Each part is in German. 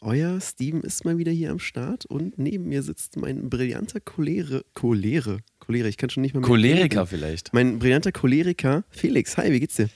Euer Steven ist mal wieder hier am Start und neben mir sitzt mein brillanter Cholere, Cholere, Cholere, ich kann schon nicht mehr Choleriker vielleicht. Mein brillanter Choleriker Felix. Hi, wie geht's dir?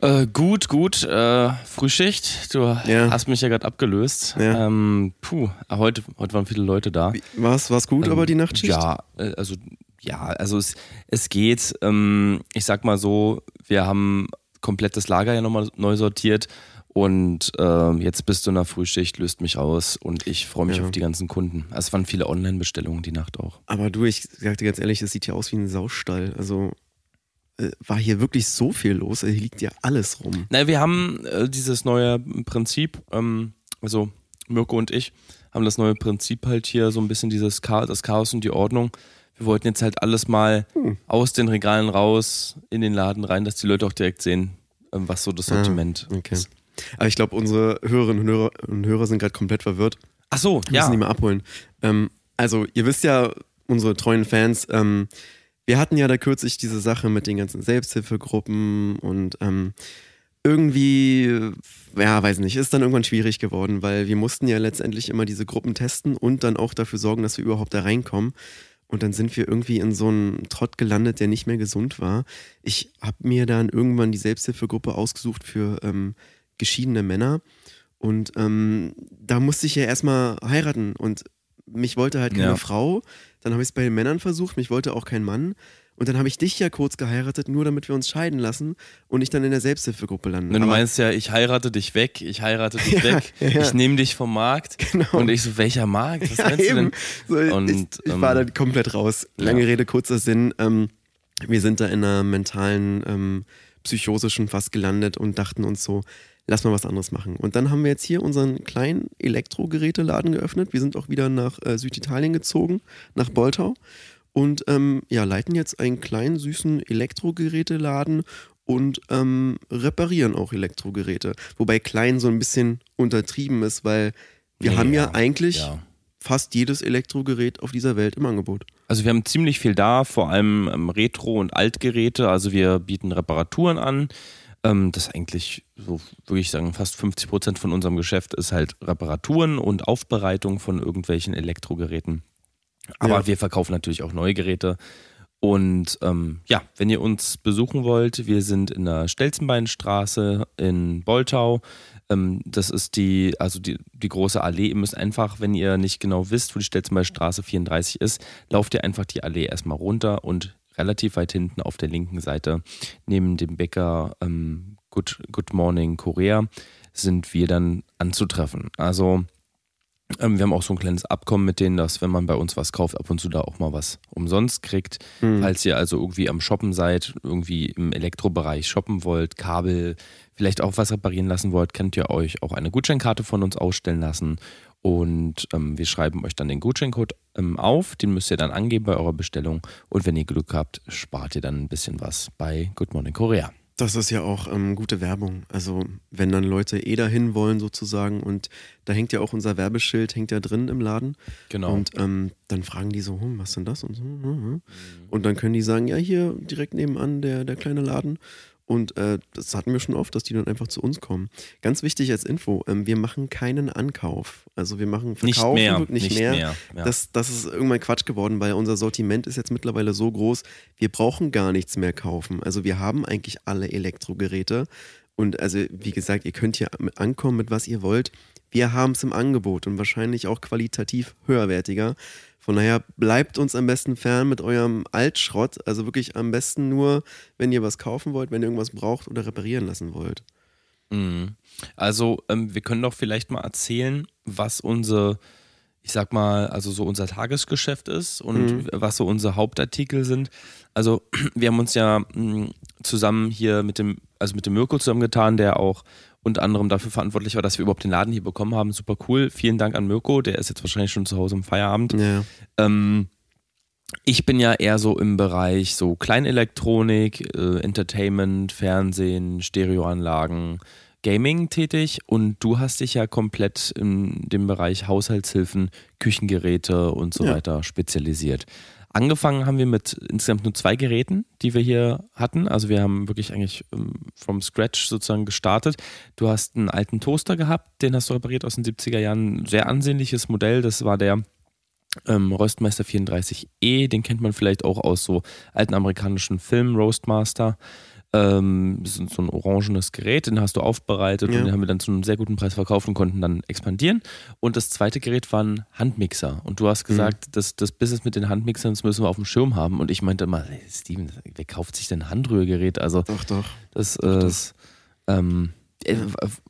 Äh, gut, gut. Äh, Frühschicht. Du Ja. hast mich ja gerade abgelöst. Ja. Ähm, puh, heute, heute waren viele Leute da. War's, war's gut, Ähm, aber die Nachtschicht? Ja, äh, also ja, also es, es geht. Ähm, ich sag mal so, wir haben komplett das Lager ja nochmal neu sortiert und ähm, jetzt bist du in der Frühschicht, löst mich raus und ich freue mich Ja. auf die ganzen Kunden. Also Es waren viele Online-Bestellungen die Nacht auch. Aber du, ich sag dir ganz ehrlich, es sieht hier aus wie ein Saustall. Also äh, war hier wirklich so viel los. Hier liegt ja alles rum. Na, wir haben äh, dieses neue Prinzip, ähm, also Mirko und ich haben das neue Prinzip halt hier so ein bisschen dieses Chaos, das Chaos und die Ordnung. Wir wollten jetzt halt alles mal Hm. aus den Regalen raus in den Laden rein, dass die Leute auch direkt sehen, ähm, was so das Sortiment Ah, okay. ist. Aber ich glaube, unsere Hörerinnen und Hörer, und Hörer sind gerade komplett verwirrt. Ach so, Wir ja. müssen die mal abholen. Ähm, also, ihr wisst ja, unsere treuen Fans, ähm, wir hatten ja da kürzlich diese Sache mit den ganzen Selbsthilfegruppen und ähm, irgendwie, ja, weiß nicht, ist dann irgendwann schwierig geworden, weil wir mussten ja letztendlich immer diese Gruppen testen und dann auch dafür sorgen, dass wir überhaupt da reinkommen. Und dann sind wir irgendwie in so einem Trott gelandet, der nicht mehr gesund war. Ich habe mir dann irgendwann die Selbsthilfegruppe ausgesucht für ähm, geschiedene Männer. Und ähm, da musste ich ja erstmal heiraten. Und mich wollte halt keine Ja. Frau. Dann habe ich es bei den Männern versucht, mich wollte auch kein Mann. Und dann habe ich dich ja kurz geheiratet, nur damit wir uns scheiden lassen und ich dann in der Selbsthilfegruppe lande. Und du meinst ja, ich heirate dich weg, ich heirate dich Ja, weg, ja. ich nehme dich vom Markt. Genau. Und ich so, welcher Markt? Was Ja, meinst du denn? eben. So, Und, ich, ich war ähm, da komplett raus. Lange. Rede, kurzer Sinn. Ähm, wir sind da in einer mentalen ähm, Psychose schon fast gelandet und dachten uns so, lass mal was anderes machen. Und dann haben wir jetzt hier unseren kleinen Elektrogeräteladen geöffnet. Wir sind auch wieder nach äh, Süditalien gezogen, nach Boltau. Und ähm, ja, leiten jetzt einen kleinen, süßen Elektrogeräteladen und ähm, reparieren auch Elektrogeräte. Wobei klein so ein bisschen untertrieben ist, weil wir Nee, haben ja, ja, eigentlich Ja. fast jedes Elektrogerät auf dieser Welt im Angebot. Also wir haben ziemlich viel da, vor allem ähm, Retro- und Altgeräte. Also wir bieten Reparaturen an. Ähm, das eigentlich, so würde ich sagen, fast 50 Prozent von unserem Geschäft ist halt Reparaturen und Aufbereitung von irgendwelchen Elektrogeräten. Aber Ja. wir verkaufen natürlich auch neue Geräte. Und ähm, ja, wenn ihr uns besuchen wollt, wir sind in der Stelzenbeinstraße in Boltau. Ähm, das ist die, also die, die große Allee. Ihr müsst einfach, wenn ihr nicht genau wisst, wo die Stelzenbeinstraße 34 ist, lauft ihr einfach die Allee erstmal runter und relativ weit hinten auf der linken Seite neben dem Bäcker ähm, Good, Good Morning Korea sind wir dann anzutreffen. Also ähm, wir haben auch so ein kleines Abkommen mit denen, dass wenn man bei uns was kauft, ab und zu da auch mal was umsonst kriegt. Hm. Falls ihr also irgendwie am Shoppen seid, irgendwie im Elektrobereich shoppen wollt, Kabel, vielleicht auch was reparieren lassen wollt, könnt ihr euch auch eine Gutscheinkarte von uns ausstellen lassen. Und ähm, wir schreiben euch dann den Gutscheincode ähm, auf, den müsst ihr dann angeben bei eurer Bestellung. Und wenn ihr Glück habt, spart ihr dann ein bisschen was bei Good Morning Korea. Das ist ja auch ähm, gute Werbung. Also wenn dann Leute eh dahin wollen sozusagen und da hängt ja auch unser Werbeschild, hängt ja drin im Laden. Genau. Und ähm, dann fragen die so, hm, was denn das und so. hm, hm. Und dann können die sagen, ja, hier direkt nebenan der, der kleine Laden. Und äh, das hatten wir schon oft, dass die dann einfach zu uns kommen. Ganz wichtig als Info, ähm, wir machen keinen Ankauf. Also wir machen nicht Verkauf mehr. nicht, mehr. Ja. Das, das ist irgendwann Quatsch geworden, weil unser Sortiment ist jetzt mittlerweile so groß, wir brauchen gar nichts mehr kaufen. Also wir haben eigentlich alle Elektrogeräte. Und also, wie gesagt, ihr könnt hier ankommen, mit was ihr wollt. Wir haben es im Angebot und wahrscheinlich auch qualitativ höherwertiger. Von daher bleibt uns am besten fern mit eurem Altschrott. Also wirklich am besten nur, wenn ihr was kaufen wollt, wenn ihr irgendwas braucht oder reparieren lassen wollt. Mhm. Also, ähm, wir können doch vielleicht mal erzählen, was unsere, ich sag mal, also so unser Tagesgeschäft ist und Mhm. was so unsere Hauptartikel sind. Also, wir haben uns ja mh, zusammen hier mit dem, also mit dem Mirko zusammengetan, der auch unter anderem dafür verantwortlich war, dass wir überhaupt den Laden hier bekommen haben. Super cool. Vielen Dank an Mirko, der ist jetzt wahrscheinlich schon zu Hause im Feierabend. Ja. Ähm, ich bin ja eher so im Bereich so Kleinelektronik, äh, Entertainment, Fernsehen, Stereoanlagen, Gaming tätig und du hast dich ja komplett in dem Bereich Haushaltshilfen, Küchengeräte und so Ja. weiter spezialisiert. Angefangen haben wir mit insgesamt nur zwei Geräten, die wir hier hatten. Also wir haben wirklich eigentlich ähm, from scratch sozusagen gestartet. Du hast einen alten Toaster gehabt, den hast du repariert aus den 70er Jahren. Ein sehr ansehnliches Modell, das war der ähm, Röstmeister 34E, den kennt man vielleicht auch aus so alten amerikanischen Filmen, Roastmaster. Ähm, das ist so ein orangenes Gerät, den hast du aufbereitet Ja. und den haben wir dann zu einem sehr guten Preis verkauft und konnten dann expandieren. Und das zweite Gerät war ein Handmixer. Und du hast gesagt, das, das Business mit den Handmixern, das müssen wir auf dem Schirm haben. Und ich meinte immer, hey, Steven, wer kauft sich denn ein Handrührgerät? Also Doch, doch. das, äh, das ähm, äh,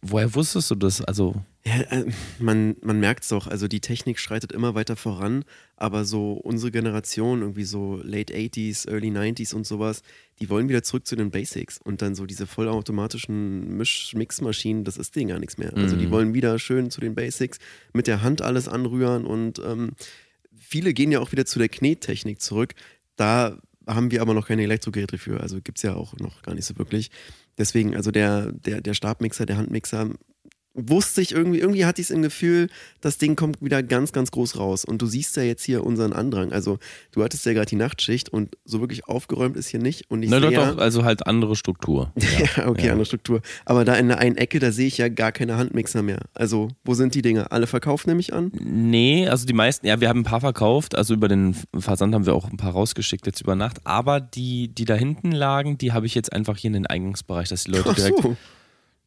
woher wusstest du das? Also Ja, äh, man, man merkt es doch, also die Technik schreitet immer weiter voran, aber so unsere Generation, irgendwie so Late 80s, Early 90s und sowas, die wollen wieder zurück zu den Basics und dann so diese vollautomatischen Misch-Mix-Maschinen, das ist denen gar nichts mehr. Also die Mhm. wollen wieder schön zu den Basics, mit der Hand alles anrühren und ähm, viele gehen ja auch wieder zu der Knettechnik zurück. Da haben wir aber noch keine Elektrogeräte für, also gibt es ja auch noch gar nicht so wirklich. Deswegen, also der, der, der Stabmixer, der Handmixer, wusste ich irgendwie, irgendwie hatte ich es im Gefühl, das Ding kommt wieder ganz, ganz groß raus. Und du siehst ja jetzt hier unseren Andrang. Also du hattest ja gerade die Nachtschicht und so wirklich aufgeräumt ist hier nicht. Und ich Na doch, ja, doch, also halt andere Struktur. ja, okay, Ja. andere Struktur. Aber da in der einen Ecke, da sehe ich ja gar keine Handmixer mehr. Also, wo sind die Dinger? Alle verkauft nehme ich an? Nee, also die meisten, ja, wir haben ein paar verkauft, also über den Versand haben wir auch ein paar rausgeschickt jetzt über Nacht, aber die, die da hinten lagen, die habe ich jetzt einfach hier in den Eingangsbereich, dass die Leute Ach direkt, so.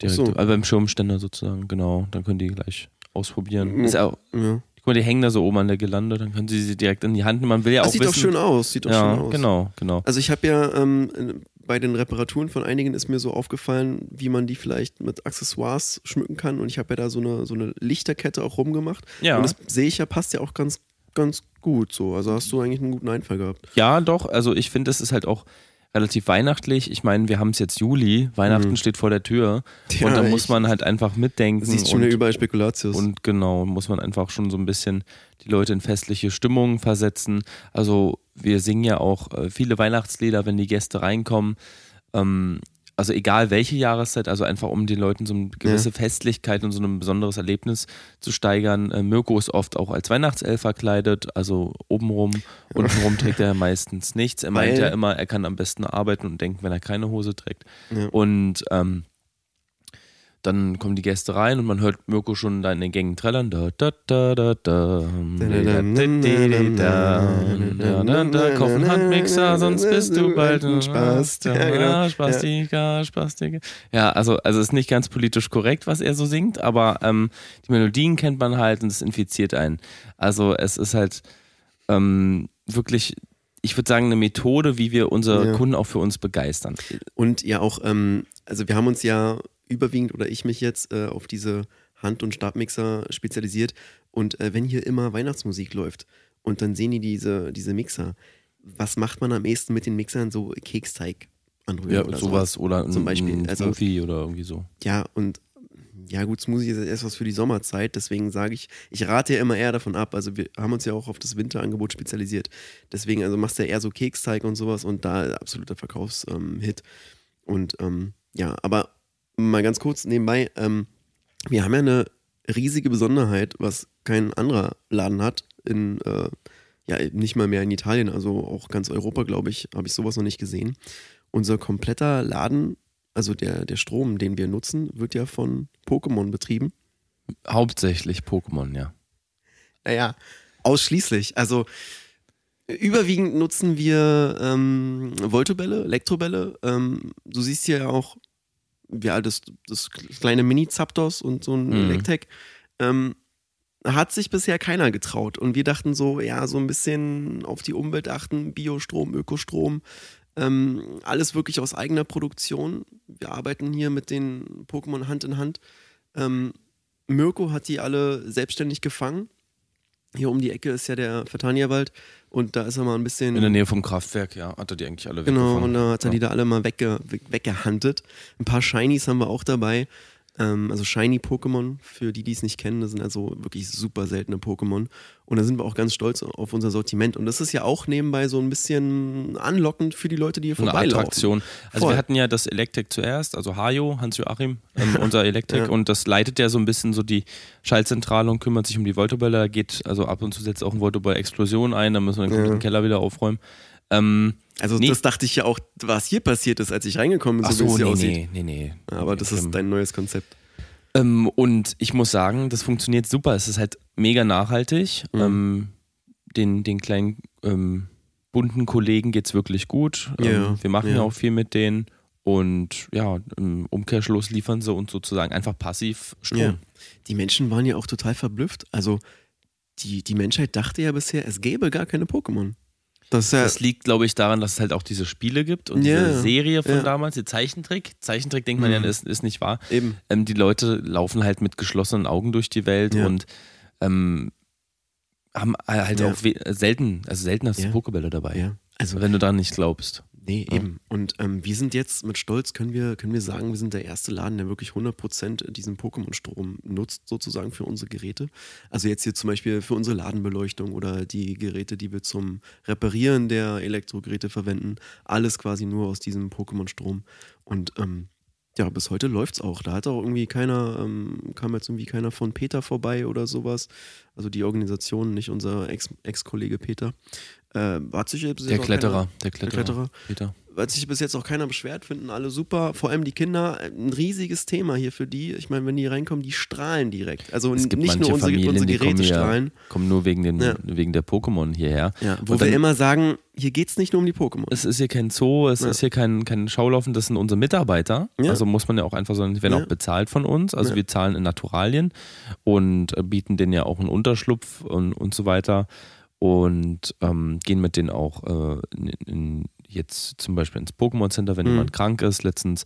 Direkt so. also beim Schirmständer sozusagen, genau, dann können die gleich ausprobieren. Mhm. Ist auch, Ja. guck mal, die hängen da so oben an der Gelande, dann können sie sie direkt in die Hand nehmen. Man will ja Das auch sieht wissen, doch schön aus. Sieht doch ja, schön aus. genau, genau. Also ich habe ja ähm, bei den Reparaturen von einigen ist mir so aufgefallen, wie man die vielleicht mit Accessoires schmücken kann. Und ich habe ja da so eine, so eine Lichterkette auch rumgemacht. Ja. Und das sehe ich ja, passt ja auch ganz, ganz gut so. Also hast du eigentlich einen guten Einfall gehabt. Ja, doch. Also ich finde, es ist halt auch relativ weihnachtlich. Ich meine, wir haben es jetzt Juli, Weihnachten steht vor der Tür Mhm. Ja, und da muss man halt einfach mitdenken. Siehst schon und, überall Spekulatius. und genau, muss man einfach schon so ein bisschen die Leute in festliche Stimmung versetzen. Also wir singen ja auch äh, viele Weihnachtslieder, wenn die Gäste reinkommen. Ähm, also egal welche Jahreszeit, also einfach um den Leuten so eine gewisse Festlichkeit und so ein besonderes Erlebnis zu steigern. Äh, Mirko ist oft auch als Weihnachtself verkleidet, also obenrum, untenrum trägt er meistens nichts. Er meint Weil- ja immer, er kann am besten arbeiten und denken, wenn er keine Hose trägt. Ja. Und ähm, dann kommen die Gäste rein und man hört Mirko schon da in den Gängen trällern. Da, da, da, da, da, da, da, da, kauf einen Handmixer, sonst bist du bald ein. Ja, genau. Ja, Spastiker, Spastiker. Ja, also, also ist nicht ganz politisch korrekt, was er so singt, aber ähm, die Melodien kennt man halt und es infiziert einen. Also es ist halt ähm, wirklich, ich würde sagen, eine Methode, wie wir unsere Ja. Kunden auch für uns begeistern. Und ja auch, ähm, also wir haben uns ja überwiegend oder ich mich jetzt äh, auf diese Hand- und Stabmixer spezialisiert. Und äh, wenn hier immer Weihnachtsmusik läuft und dann sehen die diese, diese Mixer, was macht man am ehesten mit den Mixern? So Keksteig anrühren Ja, oder sowas oder Zum Beispiel, ein also- Smoothie oder irgendwie so. Ja, und ja, gut, Smoothie ist erst was für die Sommerzeit, deswegen sage ich, ich rate ja immer eher davon ab. Also wir haben uns ja auch auf das Winterangebot spezialisiert. Deswegen, also machst du ja eher so Keksteig und sowas und da absoluter Verkaufshit. Ähm, und ähm, ja, aber mal ganz kurz nebenbei, ähm, wir haben ja eine riesige Besonderheit, was kein anderer Laden hat, in, äh, ja, nicht mal mehr in Italien, also auch ganz Europa, glaube ich, habe ich sowas noch nicht gesehen. Unser kompletter Laden, also der, der Strom, den wir nutzen, wird ja von Pokémon betrieben. Hauptsächlich Pokémon, ja. Naja, ausschließlich. Also überwiegend nutzen wir ähm, Voltobälle, Elektrobälle. Ähm, du siehst hier ja auch, ja, das, das kleine Mini-Zapdos und so ein Mhm. Electek. Ähm, hat sich bisher keiner getraut. Und wir dachten so, ja, so ein bisschen auf die Umwelt achten, Biostrom, Ökostrom. Ähm, alles wirklich aus eigener Produktion. Wir arbeiten hier mit den Pokémon Hand in Hand. Ähm, Mirko hat die alle selbstständig gefangen. Hier um die Ecke ist ja der Vertania-Wald und da ist er mal ein bisschen. In der Nähe vom Kraftwerk, ja, hat er die eigentlich alle Genau, und da hat er ja. die da alle mal wegge weg, weggehandelt. Ein paar Shinies haben wir auch dabei. Ähm, also Shiny Pokémon, für die, die es nicht kennen, das sind also wirklich super seltene Pokémon. Und da sind wir auch ganz stolz auf unser Sortiment. Und das ist ja auch nebenbei so ein bisschen anlockend für die Leute, die hier Eine vorbeilaufen. Attraktion. Also Voll. wir hatten ja das Elektrik zuerst, also Hajo, Hans-Joachim, ähm, unser Elektrik, Ja. und das leitet ja so ein bisschen so die Schaltzentrale und kümmert sich um die Voltobälle. Da geht also ab und zu setzt auch ein Voltoball Explosion ein, da müssen wir den kompletten Keller wieder aufräumen. Ähm, Also Nee. das dachte ich ja auch, was hier passiert ist, als ich reingekommen bin, ach so wie so, es hier nee, aussieht. nee, nee, nee. Aber das ist Ähm, dein neues Konzept. Ähm, und ich muss sagen, das funktioniert super. Es ist halt mega nachhaltig. Mhm. Ähm, den, den kleinen ähm, bunten Kollegen geht's wirklich gut. Ähm, Ja, wir machen ja. ja. auch viel mit denen. Und ja, im Umkehrschluss liefern sie uns sozusagen einfach passiv Strom. Ja. Die Menschen waren ja auch total verblüfft. Also die, die Menschheit dachte ja bisher, es gäbe gar keine Pokémon. Das ja, Das liegt, glaube ich, daran, dass es halt auch diese Spiele gibt und Ja, diese Serie von ja. damals, die Zeichentrick. Zeichentrick denkt man ja, Mhm. ist, ist nicht wahr. eben. Ähm, die Leute laufen halt mit geschlossenen Augen durch die Welt Ja. und ähm, haben halt Ja. auch selten, also selten hast du Ja. Pokebälle dabei. Ja. Also Wenn du daran nicht glaubst. Nee, Ja. eben. Und ähm, wir sind jetzt mit Stolz, können wir, können wir sagen, wir sind der erste Laden, der wirklich 100% diesen Pokémon-Strom nutzt, sozusagen für unsere Geräte. Also jetzt hier zum Beispiel für unsere Ladenbeleuchtung oder die Geräte, die wir zum Reparieren der Elektrogeräte verwenden. Alles quasi nur aus diesem Pokémon-Strom. Und ähm, ja, bis heute läuft's auch. Da hat auch irgendwie keiner, ähm, kam jetzt irgendwie keiner von Peter vorbei oder sowas. Also die Organisation, nicht unser Ex- Ex-Kollege Peter. Äh, hat sich jetzt Der Kletterer, keiner- der Kletterer. Kletterer. Peter. Hat sich bis jetzt auch keiner beschwert, finden alle super. Vor allem die Kinder, ein riesiges Thema hier für die. Ich meine, wenn die reinkommen, die strahlen direkt. Also Es gibt nicht nur unsere, Familien, unsere die kommen, Geräte ja, strahlen. kommen nur wegen, den, Ja. wegen der Pokémon hierher. Ja, wo Und wir dann- immer sagen, hier geht es nicht nur um die Pokémon. Es ist hier kein Zoo, es ist hier kein, kein Schaulaufen, das sind unsere Mitarbeiter. Also muss man ja auch einfach sagen, die werden auch bezahlt von uns. Also wir zahlen in Naturalien und äh, bieten denen ja auch einen Unterschlupf und, und so weiter. Und ähm, gehen mit denen auch äh, in, in, jetzt zum Beispiel ins Pokémon Center, wenn Mhm. jemand krank ist. Letztens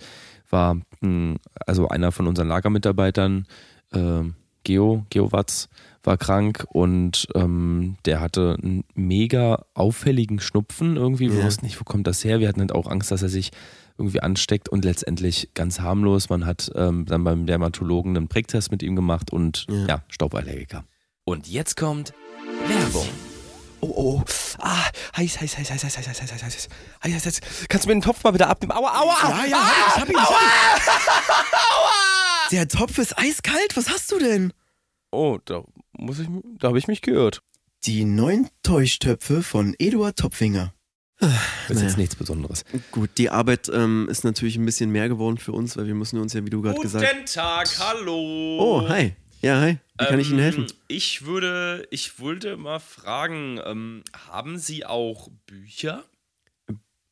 war mh, also einer von unseren Lagermitarbeitern, äh, Geo, Geowatz, war krank und ähm, der hatte einen mega auffälligen Schnupfen irgendwie. Wir Ja. wussten nicht, wo kommt das her. Wir hatten halt auch Angst, dass er sich irgendwie ansteckt und letztendlich ganz harmlos. Man hat ähm, dann beim Dermatologen einen Prägtest mit ihm gemacht und Ja. ja, Stauballergiker. Und jetzt kommt Werbung. Oh, oh, ah, heiß, heiß, heiß, heiß, heiß, heiß, heiß, heiß, heiß, heiß, heiß, heiß, heiß. Kannst du mir den Topf mal bitte abnehmen? Aua, aua! Ja, ja, hab ich, hab ich, hab ich. Der Topf ist eiskalt. Was hast du denn? Oh, da muss ich, da habe ich mich geirrt. Die neuen Täuschtöpfe von Eduard Topfinger. Das ist Naja. jetzt nichts Besonderes. Gut, die Arbeit ähm, ist natürlich ein bisschen mehr geworden für uns, weil wir müssen uns ja, wie du gerade gesagt hast. Tag, hallo. Oh, hi. Ja, hi. Wie kann ich Ihnen helfen? Ähm, Ich würde, ich wollte mal fragen, ähm, haben Sie auch Bücher?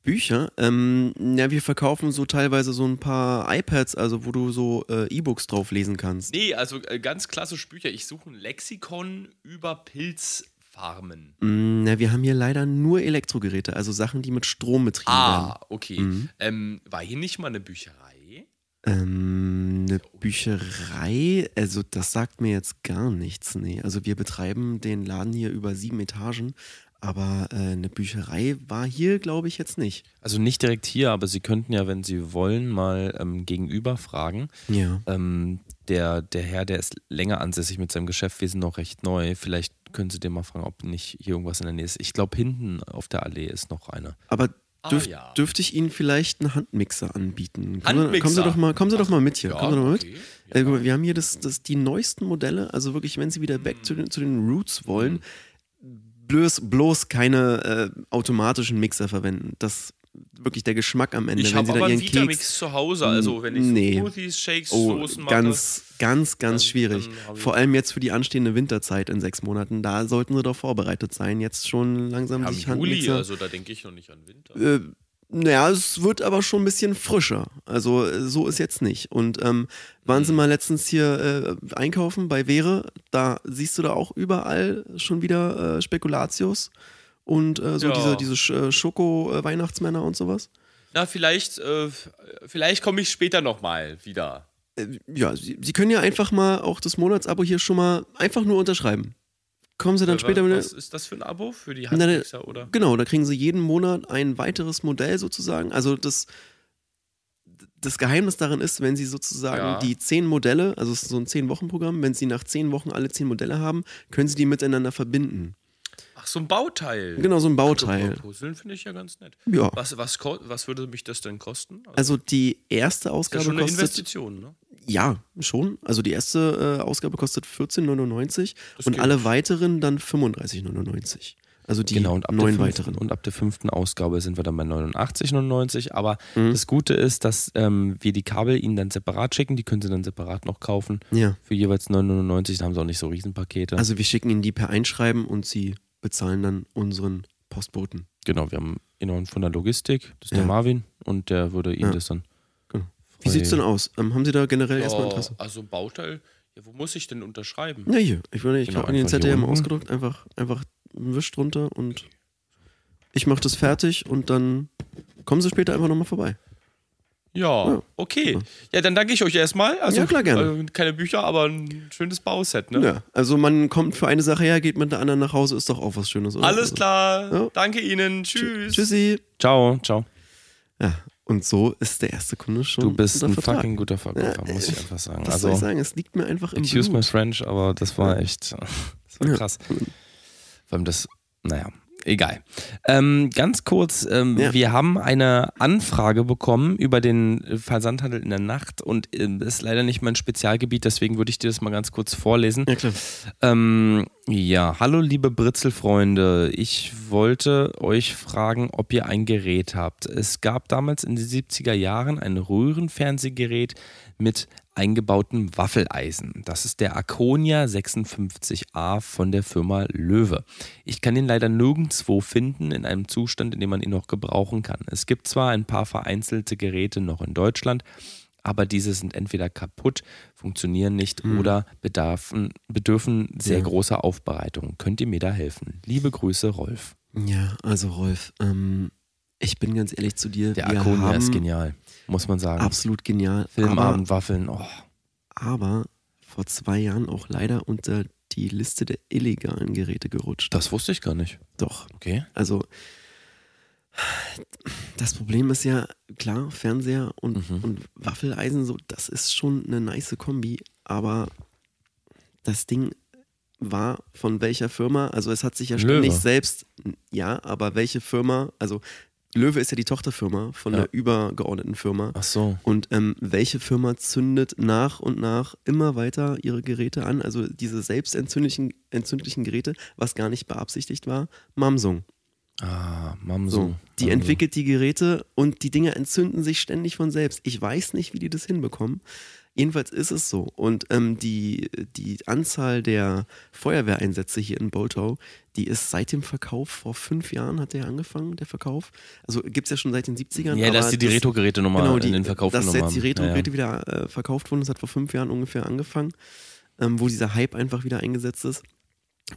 Bücher. Ähm, ja, wir verkaufen so teilweise so ein paar iPads, also wo du so äh, E-Books drauf lesen kannst. Nee, also äh, ganz klassisch Bücher. Ich suche ein Lexikon über Pilzfarmen. Mm, na, wir haben hier leider nur Elektrogeräte, also Sachen, die mit Strom betrieben werden. Ah, okay. Mhm. Ähm, war hier nicht mal eine Bücherei? Ähm, eine Bücherei, also das sagt mir jetzt gar nichts. Nee, also wir betreiben den Laden hier über sieben Etagen, aber äh, eine Bücherei war hier, glaube ich, jetzt nicht. Also nicht direkt hier, aber Sie könnten ja, wenn Sie wollen, mal ähm, gegenüber fragen. Ja. Ähm, der, der Herr, der ist länger ansässig mit seinem Geschäft, wir sind noch recht neu. Vielleicht können Sie den mal fragen, ob nicht hier irgendwas in der Nähe ist. Ich glaube, hinten auf der Allee ist noch eine. Aber Ah, dürf, ja. dürfte ich Ihnen vielleicht einen Handmixer anbieten? Kommen Sie, Handmixer? kommen Sie doch mal, kommen Sie doch mal mit hier. Ja, kommen Sie doch mal okay. Äh, guck mal, wir haben hier das, das, die neuesten Modelle, also wirklich, wenn Sie wieder back zu den, zu den Roots wollen, bloß, bloß keine äh, automatischen Mixer verwenden. Das wirklich der Geschmack am Ende. Ich habe aber einen Vitamix Keks. zu Hause, also wenn ich Nee. Smoothies, Shakes, Oh, Soßen mache. ganz, ganz, ganz dann- schwierig. dann Vor allem jetzt für die anstehende Winterzeit in sechs Monaten. Da sollten Sie doch vorbereitet sein. Jetzt schon langsam Ja, sich Juli, also da denke ich noch nicht an Winter. Äh, naja, es wird aber schon ein bisschen frischer. Also so ist jetzt nicht. Und ähm, waren Sie mal letztens hier äh, einkaufen bei Vere? Da siehst du da auch überall schon wieder äh, Spekulatius und äh, so Ja. diese, diese äh, Schoko-Weihnachtsmänner und sowas. Na, vielleicht, äh, vielleicht komme ich später nochmal wieder. Äh, ja, Sie, Sie können ja einfach mal auch das Monatsabo hier schon mal einfach nur unterschreiben. Kommen Sie dann Äh, später. Was ist das für ein Abo? Für die Handmixer, oder? Genau, da kriegen Sie jeden Monat ein weiteres Modell sozusagen. Also das, das Geheimnis darin ist, wenn Sie sozusagen Ja. die zehn Modelle, also es ist so ein zehn Wochen Programm, wenn Sie nach zehn Wochen alle zehn Modelle haben, können Sie die miteinander verbinden. Ach, so ein Bauteil. Genau, so ein Also, Bauteil. Puzzeln finde ich ja ganz nett. Ja. Was, was, was würde mich das denn kosten? Also die erste ist ja Ausgabe schon eine kostet Investition, ne? Ja, schon. Also die erste äh, Ausgabe kostet 14,99 Das und geht. alle weiteren dann 35,99. Also die genau, und ab, der neun fünften, weiteren. und ab der fünften Ausgabe sind wir dann bei 89,99. Aber Mhm. das Gute ist, dass ähm, wir die Kabel ihnen dann separat schicken. Die können sie dann separat noch kaufen. Ja. Für jeweils 9,99. Da haben sie auch nicht so Riesenpakete. Also wir schicken ihnen die per Einschreiben und sie bezahlen dann unseren Postboten. genau, wir haben jemanden von der Logistik. Das ist der Ja. Marvin. Und der würde ihnen Ja. das dann. Genau. Wie frei- sieht's denn aus? Ähm, haben Sie da generell erstmal Ja, Interesse? also ein Bauteil, ja, wo muss ich denn unterschreiben? Ja, hier. Ich, würde, ich Genau, habe Ihnen den einfach Zettel hier ja mal unten. ausgedruckt. Einfach, einfach einen Wisch drunter und ich mache das fertig und dann kommen Sie später einfach nochmal vorbei. Ja, Ja. okay. Ja, dann danke ich euch erstmal. Also, Ja, klar, gerne. Also keine Bücher, aber ein schönes Bauset, ne? Ja, also man kommt für eine Sache her, geht mit der anderen nach Hause, ist doch auch was Schönes, oder? Alles Also, klar. Ja. Danke Ihnen. Tschüss. Tschüssi. Ciao, ciao. Ja, und so ist der erste Kunde schon Du bist ein Vertrag. fucking guter Verkäufer, Ja, muss ich äh, einfach sagen. Was soll ich Also, sagen? Es liegt mir einfach im excuse my Blut. French, aber das war echt, das war Ja. krass. Vor allem das, naja, egal. Ähm, ganz kurz, ähm, Ja. wir haben eine Anfrage bekommen über den Versandhandel in der Nacht und das ist leider nicht mein Spezialgebiet, deswegen würde ich dir das mal ganz kurz vorlesen. Ja. Ähm, ja, hallo liebe Britzelfreunde. Ich wollte euch fragen, ob ihr ein Gerät habt. Es gab damals in den 70er Jahren ein Röhrenfernsehgerät mit eingebautem Waffeleisen. Das ist der Akonia 56A von der Firma Löwe. Ich kann ihn leider nirgendwo finden in einem Zustand, in dem man ihn noch gebrauchen kann. Es gibt zwar ein paar vereinzelte Geräte noch in Deutschland, aber diese sind entweder kaputt, funktionieren nicht oder bedarfen, bedürfen sehr Ja. großer Aufbereitung. Könnt ihr mir da helfen? Liebe Grüße, Rolf. Ja, also Rolf, ähm, ich bin ganz ehrlich zu dir. Der haben ist genial, muss man sagen. Absolut genial. Filmabend, Waffeln, oh. Aber, aber vor zwei Jahren auch leider unter die Liste der illegalen Geräte gerutscht. Das wusste ich gar nicht. Doch. Okay. Also, das Problem ist ja, klar, Fernseher und, Mhm. und Waffeleisen, so, das ist schon eine nice Kombi, aber das Ding war von welcher Firma? Also, es hat sich ja ständig Löwe. selbst, ja, aber welche Firma? Also, Löwe ist ja die Tochterfirma von Ja. der übergeordneten Firma. Ach so. Und ähm, welche Firma zündet nach und nach immer weiter ihre Geräte an? Also diese selbstentzündlichen entzündlichen Geräte, was gar nicht beabsichtigt war, Mamsung. Ah, So, Mamsung. die entwickelt die Geräte und die Dinger entzünden sich ständig von selbst. Ich weiß nicht, wie die das hinbekommen. Jedenfalls ist es so. Und ähm, die, die Anzahl der Feuerwehreinsätze hier in Boltau, die ist seit dem Verkauf, vor fünf Jahren hat der angefangen, der Verkauf. Also gibt es ja schon seit den 70ern. Ja, dass die, die Retro-Geräte nochmal genau, in den Verkauf dass genommen jetzt die haben. Retro-Geräte wieder äh, verkauft wurden. Das hat vor fünf Jahren ungefähr angefangen, ähm, wo dieser Hype einfach wieder eingesetzt ist.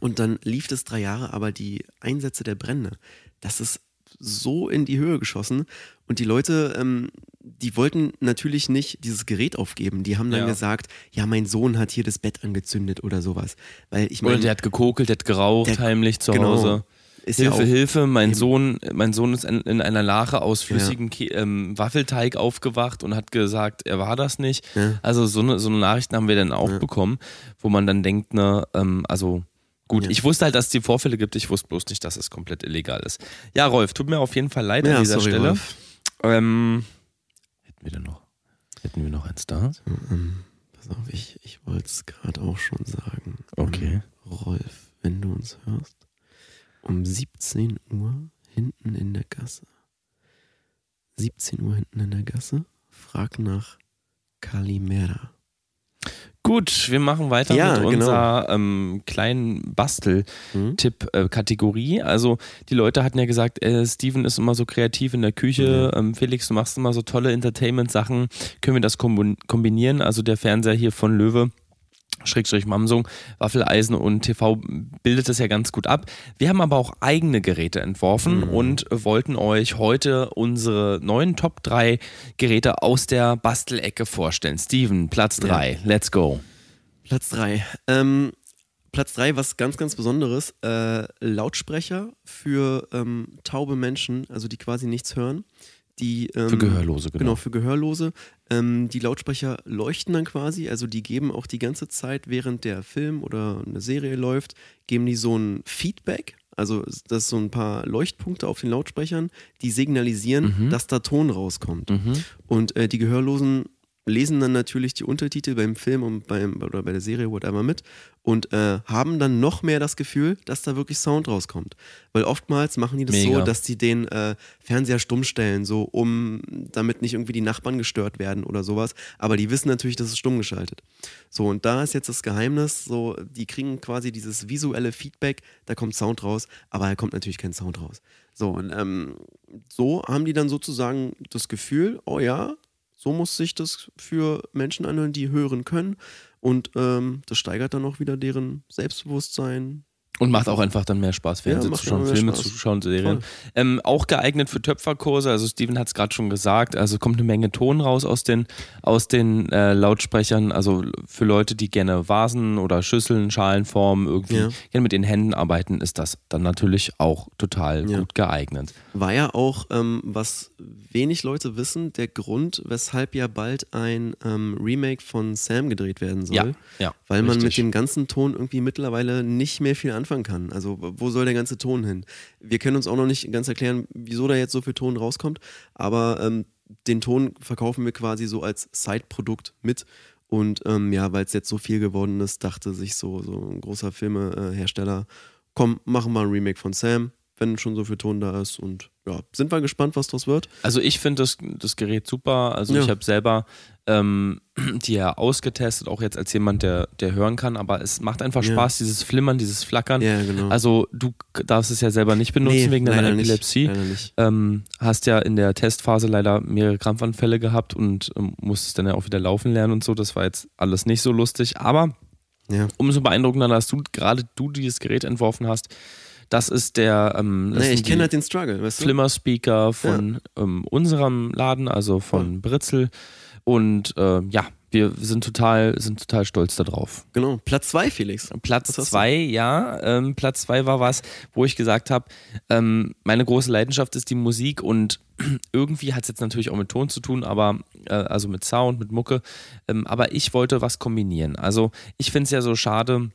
Und dann lief das drei Jahre, aber die Einsätze der Brände, das ist so in die Höhe geschossen. Und die Leute, ähm, die wollten natürlich nicht dieses Gerät aufgeben. Die haben dann Ja. gesagt, ja, mein Sohn hat hier das Bett angezündet oder sowas. Weil ich Oder meine, der hat gekokelt, der hat geraucht Der- heimlich zu genau. Hause. ist ja Hilfe, auch, Hilfe, mein Eben. Sohn, mein Sohn ist in, in einer Lache aus flüssigem Ke- ähm, Waffelteig aufgewacht und hat gesagt, er war das nicht. Ja. Also so eine, so eine Nachrichten haben wir dann auch Ja. bekommen, wo man dann denkt, ne, ähm, also gut, Ja. ich wusste halt, dass es die Vorfälle gibt, ich wusste bloß nicht, dass es komplett illegal ist. Ja, Rolf, tut mir auf jeden Fall leid an ja, dieser sorry, Stelle. Rolf. Ähm, hätten wir denn noch? Hätten wir noch eins da? Ähm, pass auf, ich, ich wollte es gerade auch schon sagen. Okay. Ähm, Rolf, wenn du uns hörst, um 17 Uhr hinten in der Gasse. 17 Uhr hinten in der Gasse, frag nach Kalimera. Gut, wir machen weiter Ja, mit genau. unserer ähm, kleinen Bastel. Hm? Tipp-Kategorie. also die Leute hatten ja gesagt, äh, Steven ist immer so kreativ in der Küche, ähm, Felix, du machst immer so tolle Entertainment-Sachen. Können wir das kombi- kombinieren? Also der Fernseher hier von Löwe. Schrägstrich Mamsung, Waffeleisen und TV bildet das ja ganz gut ab. Wir haben aber auch eigene Geräte entworfen und wollten euch heute unsere neuen Top 3 Geräte aus der Bastelecke vorstellen. Steven, Platz 3, let's go. Platz 3. Ähm, Platz 3, was ganz, ganz Besonderes, äh, Lautsprecher für ähm, taube Menschen, also die quasi nichts hören, Die, ähm, Für Gehörlose, genau. Genau, für Gehörlose. Ähm, die Lautsprecher leuchten dann quasi, also die geben auch die ganze Zeit, während der Film oder eine Serie läuft, geben die so ein Feedback. Also das ist so ein paar Leuchtpunkte auf den Lautsprechern, die signalisieren, Mhm. dass da Ton rauskommt. Mhm. Und äh, die Gehörlosen lesen dann natürlich die Untertitel beim Film und beim, oder bei der Serie, whatever, mit und äh, haben dann noch mehr das Gefühl, dass da wirklich Sound rauskommt. Weil oftmals machen die das Mega. so, dass die den äh, Fernseher stumm stellen, so um, damit nicht irgendwie die Nachbarn gestört werden oder sowas. Aber die wissen natürlich, dass es stumm geschaltet. So, und da ist jetzt das Geheimnis, so, die kriegen quasi dieses visuelle Feedback, da kommt Sound raus, aber da kommt natürlich kein Sound raus. So, und ähm, so haben die dann sozusagen das Gefühl, oh ja, so muss sich das für Menschen anhören, die hören können. Und ähm, das steigert dann auch wieder deren Selbstbewusstsein. Und macht auch einfach dann mehr Spaß, Fernsehen Ja, zu schauen, Filme Spaß. zu schauen, Serien. Ähm, auch geeignet für Töpferkurse, also Steven hat es gerade schon gesagt, also kommt eine Menge Ton raus aus den, aus den äh, Lautsprechern, also für Leute, die gerne Vasen oder Schüsseln, Schalen formen, irgendwie Ja. gerne mit den Händen arbeiten, ist das dann natürlich auch total Ja. gut geeignet. War ja auch, ähm, was wenig Leute wissen, der Grund, weshalb ja bald ein ähm, Remake von Sam gedreht werden soll. Ja, ja. Weil man mit richtig. dem ganzen Ton irgendwie mittlerweile nicht mehr viel anfangen kann. Also wo soll der ganze Ton hin? Wir können uns auch noch nicht ganz erklären, wieso da jetzt so viel Ton rauskommt, aber ähm, den Ton verkaufen wir quasi so als Side-Produkt mit. Und ähm, ja, weil es jetzt so viel geworden ist, dachte sich so, so ein großer Filmehersteller, komm, machen wir ein Remake von Sam, wenn schon so viel Ton da ist. Und ja, sind wir gespannt, was draus wird. Also ich finde das, das Gerät super. Also Ja. ich habe selber ähm, die ja ausgetestet, auch jetzt als jemand, der, der hören kann, aber es macht einfach Ja. Spaß, dieses Flimmern, dieses Flackern. Ja, genau. Also du darfst es ja selber nicht benutzen wegen deiner Epilepsie. Ähm, hast ja in der Testphase leider mehrere Krampfanfälle gehabt und ähm, musstest dann ja auch wieder laufen lernen und so. Das war jetzt alles nicht so lustig. Aber Ja. umso beeindruckender, dass du gerade du dieses Gerät entworfen hast. Das ist der ähm, das Nee, ich kenne halt den Struggle, weißt du? Flimmer-Speaker von ähm, unserem Laden, also von Britzel. Und äh, ja, wir sind total, sind total stolz darauf. Genau. Platz zwei, Felix. Platz zwei, ja. Ähm, Platz zwei war was, wo ich gesagt habe, ähm, meine große Leidenschaft ist die Musik und irgendwie hat es jetzt natürlich auch mit Ton zu tun, aber äh, also mit Sound, mit Mucke. Ähm, aber ich wollte was kombinieren. Also ich finde es ja so schade.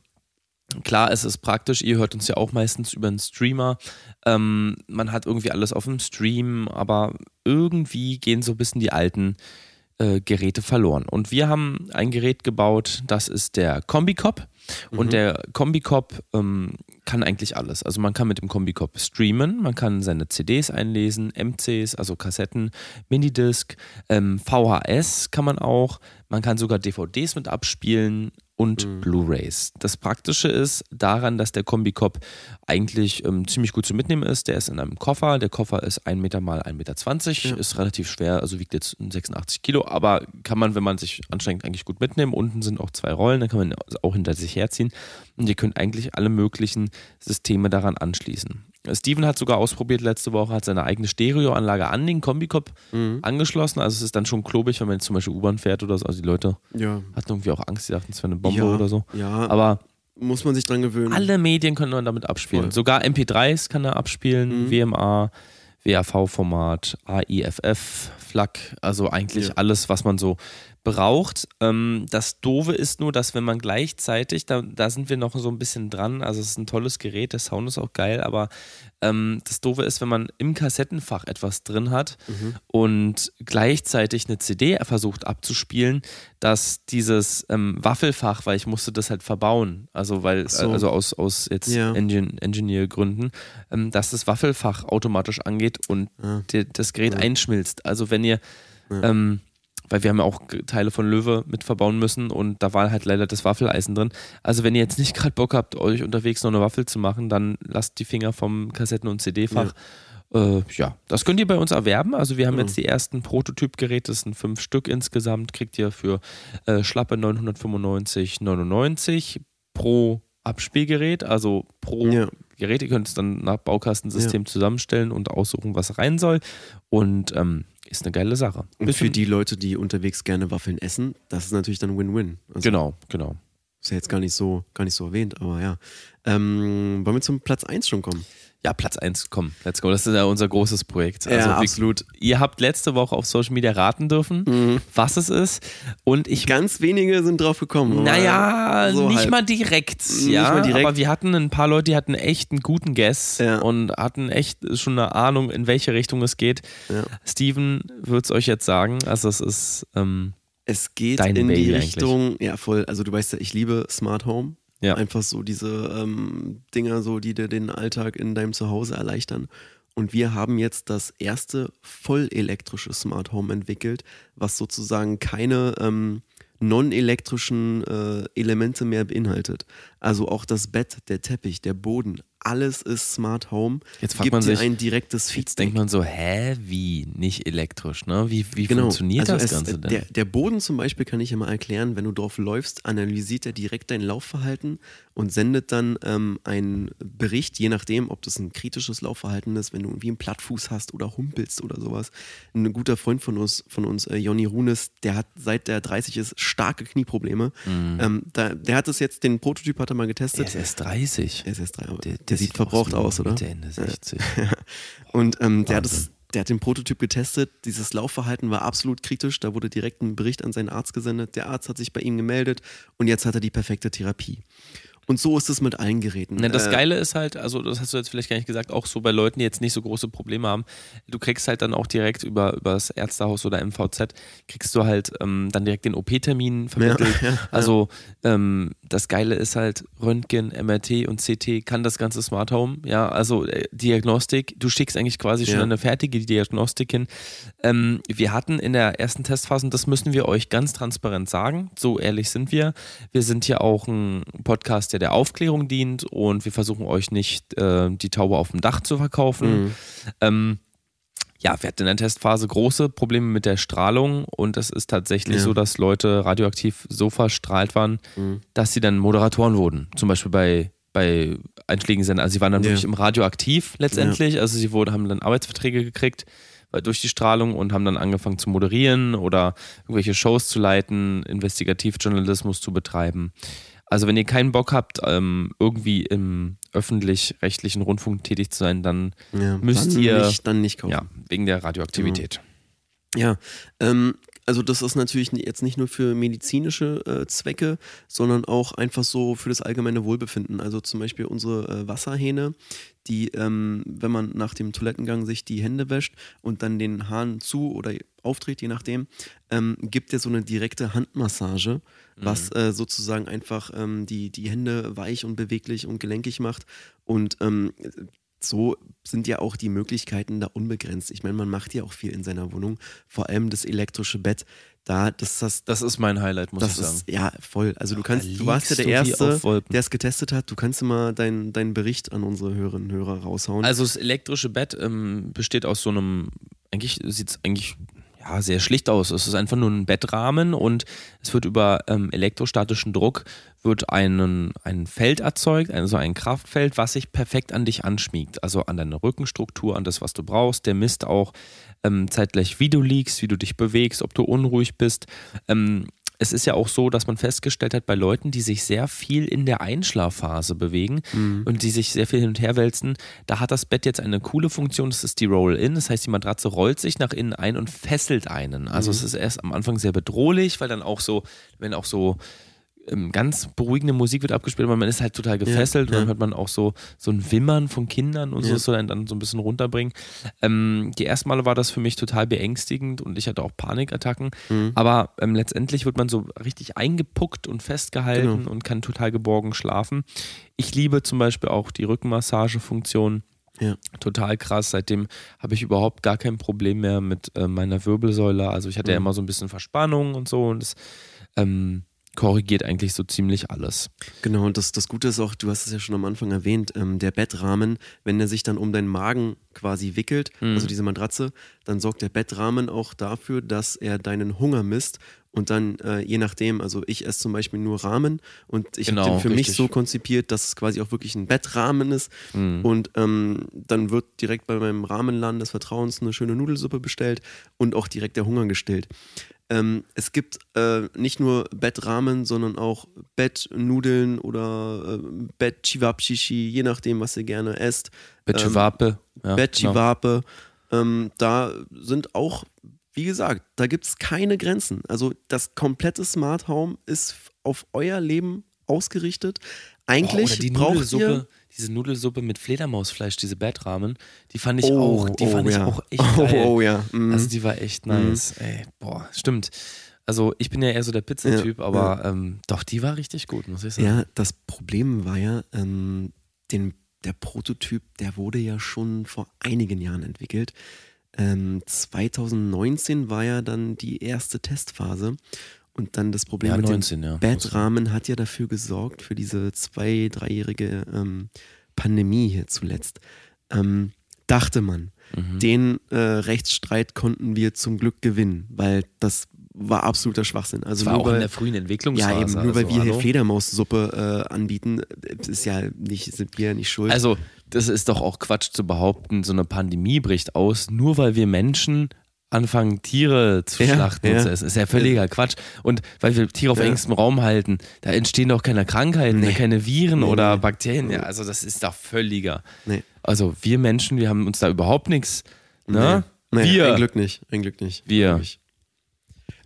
Klar, es ist praktisch, ihr hört uns ja auch meistens über einen Streamer. Ähm, man hat irgendwie alles auf dem Stream, aber irgendwie gehen so ein bisschen die alten äh, Geräte verloren. Und wir haben ein Gerät gebaut, das ist der Kombicop. Und der Kombicop ähm, kann eigentlich alles. Also man kann mit dem Kombicop streamen, man kann seine CDs einlesen, MCs, also Kassetten, Minidisc, ähm, VHS kann man auch, man kann sogar DVDs mit abspielen und Blu-rays. Das Praktische ist daran, dass der Kombicop eigentlich ähm, ziemlich gut zu mitnehmen ist. Der ist in einem Koffer. Der Koffer ist 1 Meter mal 1,20 Meter, ist relativ schwer, also wiegt jetzt 86 Kilo, aber kann man, wenn man sich anstrengt, eigentlich gut mitnehmen. Unten sind auch zwei Rollen, da kann man auch hinter sich herziehen. Und ihr könnt eigentlich alle möglichen Systeme daran anschließen. Steven hat sogar ausprobiert letzte Woche, hat seine eigene Stereoanlage an den Kombicop angeschlossen. Also es ist dann schon klobig, wenn man jetzt zum Beispiel U-Bahn fährt oder so. Also die Leute Ja. hatten irgendwie auch Angst, die dachten, es wäre eine Bombe ja, oder so. Ja, Aber muss man sich dran gewöhnen. alle Medien können man damit abspielen. Voll. Sogar MP3s kann er abspielen, Mhm. WMA, WAV-Format, AIFF, FLAC, also eigentlich Ja. alles, was man so braucht. Ähm, das Doofe ist nur, dass wenn man gleichzeitig, da, da sind wir noch so ein bisschen dran, also es ist ein tolles Gerät, der Sound ist auch geil, aber ähm, das Doofe ist, wenn man im Kassettenfach etwas drin hat Mhm. und gleichzeitig eine CD versucht abzuspielen, dass dieses ähm, Waffelfach, weil ich musste das halt verbauen, also weil, so. also aus, aus jetzt Ja. Engin Engineer-Gründen, ähm, dass das Waffelfach automatisch angeht und Ah. die, das Gerät Ja. einschmilzt. Also wenn ihr, Ja. ähm, weil wir haben ja auch Teile von Löwe mit verbauen müssen und da war halt leider das Waffeleisen drin. Also wenn ihr jetzt nicht gerade Bock habt, euch unterwegs noch eine Waffel zu machen, dann lasst die Finger vom Kassetten- und CD-Fach. Äh, ja, das könnt ihr bei uns erwerben. Also wir haben Ja. jetzt die ersten Prototypgeräte, das sind fünf Stück insgesamt, kriegt ihr für äh, schlappe 995,99 pro Abspielgerät, also pro Ja. Gerät. Ihr könnt es dann nach Baukastensystem zusammenstellen und aussuchen, was rein soll. Und ähm, ist eine geile Sache. Und für die Leute, die unterwegs gerne Waffeln essen, das ist natürlich dann Win-Win. Also, Genau, genau. Ist ja jetzt gar nicht so, gar nicht so erwähnt, aber ja. Ähm, wollen wir zum Platz 1 schon kommen? Ja, Platz 1, komm, let's go. Das ist ja unser großes Projekt. Also Ja, absolut. Ihr habt letzte Woche auf Social Media raten dürfen, was es ist. Und ich Ganz wenige sind drauf gekommen. Naja, so nicht halt. mal direkt. Nicht ja, mal direkt. Aber wir hatten ein paar Leute, die hatten echt einen guten Guess Ja. und hatten echt schon eine Ahnung, in welche Richtung es geht. Ja. Steven wird es euch jetzt sagen. Also es ist, ähm, Es geht Dein in Baby die eigentlich. Richtung, ja voll, also du weißt ja, ich liebe Smart Home. Ja. Einfach so diese ähm, Dinger, so, die dir den Alltag in deinem Zuhause erleichtern. Und wir haben jetzt das erste vollelektrische Smart Home entwickelt, was sozusagen keine ähm, non-elektrischen äh, Elemente mehr beinhaltet. Also auch das Bett, der Teppich, der Boden, alles ist Smart Home. Jetzt fragt gibt man sich- ein direktes Feedback. jetzt denkt man so, hä, wie? Nicht elektrisch, ne? Wie, wie Genau. funktioniert also das es, Ganze denn? Der, der Boden zum Beispiel kann ich immer erklären, wenn du drauf läufst, analysiert er direkt dein Laufverhalten und sendet dann ähm, einen Bericht, je nachdem, ob das ein kritisches Laufverhalten ist, wenn du irgendwie einen Plattfuß hast oder humpelst oder sowas. Ein guter Freund von uns, von uns äh, Jonny Runes, der hat seit der 30 ist starke Knieprobleme. Ähm, da, der hat es jetzt, den Prototyp hat er mal getestet. der ist erst 30. Der ist erst drei, aber Der, der, sieht verbraucht wie aus, oder? Mitte, Ende 60. Und ähm, der, hat das, Wahnsinn. der hat den Prototyp getestet. Dieses Laufverhalten war absolut kritisch. Da wurde direkt ein Bericht an seinen Arzt gesendet. Der Arzt hat sich bei ihm gemeldet und jetzt hat er die perfekte Therapie. Und so ist es mit allen Geräten. Na, das Äh, Geile ist halt, also das hast du jetzt vielleicht gar nicht gesagt, auch so bei Leuten, die jetzt nicht so große Probleme haben, du kriegst halt dann auch direkt über, über das Ärztehaus oder MVZ, kriegst du halt ähm, dann direkt den OP-Termin vermittelt. Ja, ja, also ähm, das Geile ist halt, Röntgen, MRT und CT kann das ganze Smart Home, ja, also äh, Diagnostik, du schickst eigentlich quasi schon eine fertige Diagnostik hin. Ähm, wir hatten in der ersten Testphase, und das müssen wir euch ganz transparent sagen, so ehrlich sind wir, wir sind hier auch ein Podcast, der der Aufklärung dient und wir versuchen euch nicht äh, die Taube auf dem Dach zu verkaufen. Ähm, ja, wir hatten in der Testphase große Probleme mit der Strahlung und es ist tatsächlich Ja. so, dass Leute radioaktiv so verstrahlt waren, dass sie dann Moderatoren wurden. Zum Beispiel bei, bei einschlägigen Sendern. Also sie waren dann Ja. wirklich im Radioaktiv letztendlich. Also sie wurden, haben dann Arbeitsverträge gekriegt weil- durch die Strahlung und haben dann angefangen zu moderieren oder irgendwelche Shows zu leiten, Investigativjournalismus zu betreiben. Also wenn ihr keinen Bock habt, ähm, irgendwie im öffentlich-rechtlichen Rundfunk tätig zu sein, dann ja, müsst dann ihr- Nicht, dann nicht kaufen. ja, wegen der Radioaktivität. Ja, ähm, also das ist natürlich jetzt nicht nur für medizinische äh, Zwecke, sondern auch einfach so für das allgemeine Wohlbefinden. Also zum Beispiel unsere äh, Wasserhähne, die, ähm, wenn man nach dem Toilettengang sich die Hände wäscht und dann den Hahn zu oder aufdreht, je nachdem, ähm, gibt ja so eine direkte Handmassage, was äh, sozusagen einfach ähm, die, die Hände weich und beweglich und gelenkig macht. Und ähm, so sind ja auch die Möglichkeiten da unbegrenzt. Ich meine, man macht ja auch viel in seiner Wohnung, vor allem das elektrische Bett. Da, das, das, Das ist mein Highlight, muss ich sagen. ist ja voll. Also du kannst, da du warst ja der Erste, der es getestet hat. Du kannst immer deinen deinen Bericht an unsere Hörerinnen und Hörer raushauen. Also das elektrische Bett ähm, besteht aus so einem, eigentlich sieht es eigentlich ja, sehr schlicht aus. Es ist einfach nur ein Bettrahmen und es wird über ähm, elektrostatischen Druck wird einen, ein Feld erzeugt, also ein Kraftfeld, was sich perfekt an dich anschmiegt. Also an deine Rückenstruktur, an das, was du brauchst. Der misst auch ähm, zeitgleich, wie du liegst, wie du dich bewegst, ob du unruhig bist. Ähm, es ist ja auch so, dass man festgestellt hat, bei Leuten, die sich sehr viel in der Einschlafphase bewegen und die sich sehr viel hin und her wälzen, da hat das Bett jetzt eine coole Funktion, das ist die Roll-In. Das heißt, die Matratze rollt sich nach innen ein und fesselt einen. Also es ist erst am Anfang sehr bedrohlich, weil dann auch so, wenn auch so ganz beruhigende Musik wird abgespielt, aber man ist halt total gefesselt und ja. dann hört man auch so, so ein Wimmern von Kindern und so, Ja. das soll einen dann so ein bisschen runterbringen. Ähm, die ersten Male war das für mich total beängstigend und ich hatte auch Panikattacken, Mhm. aber ähm, letztendlich wird man so richtig eingepuckt und festgehalten Genau. und kann total geborgen schlafen. Ich liebe zum Beispiel auch die Rückmassagefunktion. Ja. Total krass. Seitdem habe ich überhaupt gar kein Problem mehr mit äh, meiner Wirbelsäule. Also ich hatte ja Mhm. immer so ein bisschen Verspannung und so und das ähm, korrigiert eigentlich so ziemlich alles. Genau, und das, das Gute ist auch, du hast es ja schon am Anfang erwähnt, ähm, der Bettrahmen, wenn der sich dann um deinen Magen quasi wickelt, Mhm. also diese Matratze, dann sorgt der Bettrahmen auch dafür, dass er deinen Hunger misst und dann äh, je nachdem, also ich esse zum Beispiel nur Rahmen und ich Genau, habe den für mich richtig. so konzipiert, dass es quasi auch wirklich ein Bettrahmen ist Mhm. und ähm, dann wird direkt bei meinem Rahmenladen des Vertrauens eine schöne Nudelsuppe bestellt und auch direkt der Hunger gestillt. Ähm, es gibt äh, nicht nur Bettramen, sondern auch Bettnudeln oder äh, Bettchivapchichi, je nachdem, was ihr gerne esst. Betchewape. Ja, Bettchivape. Ähm, da sind auch, wie gesagt, da gibt es keine Grenzen. Also das komplette Smart Home ist auf euer Leben ausgerichtet. Eigentlich die braucht ihr diese Nudelsuppe mit Fledermausfleisch, diese Bettrahmen, die fand ich Oh, auch, die oh, fand ich ja. auch echt Oh, geil. oh, ja. Mhm. Also die war echt nice. Ey, boah, stimmt. Also ich bin ja eher so der Pizzatyp, Ja, aber Ähm, doch, die war richtig gut, muss ich sagen. Ja, das Problem war ja, ähm, den, der Prototyp, der wurde ja schon vor einigen Jahren entwickelt. Ähm, 2019 war ja dann die erste Testphase. Und dann das Problem Ja, mit 19, ja. dem Bettrahmen hat ja dafür gesorgt, für diese zwei-, dreijährige ähm, Pandemie hier zuletzt. Ähm, dachte man, Mhm. den äh, Rechtsstreit konnten wir zum Glück gewinnen, weil das war absoluter Schwachsinn. Also Das war nur auch in weil- der frühen Entwicklungsphase. ja, eben, nur weil also, wir hier hallo? Fledermaussuppe äh, anbieten, äh, ist ja nicht, sind wir ja nicht schuld. Also, das ist doch auch Quatsch zu behaupten, so eine Pandemie bricht aus, nur weil wir Menschen anfangen, Tiere zu Ja, schlachten und ja. zu essen. Ist ja völliger Quatsch. Und weil wir Tiere auf Ja. engstem Raum halten, da entstehen doch keine Krankheiten, Nee. keine Viren Nee, oder nee. Bakterien. Ja, also das ist doch völliger. nee. Also wir Menschen, wir haben uns da überhaupt nichts. Ne? Wir. Ein Glück nicht. Ein Glück nicht. Wir.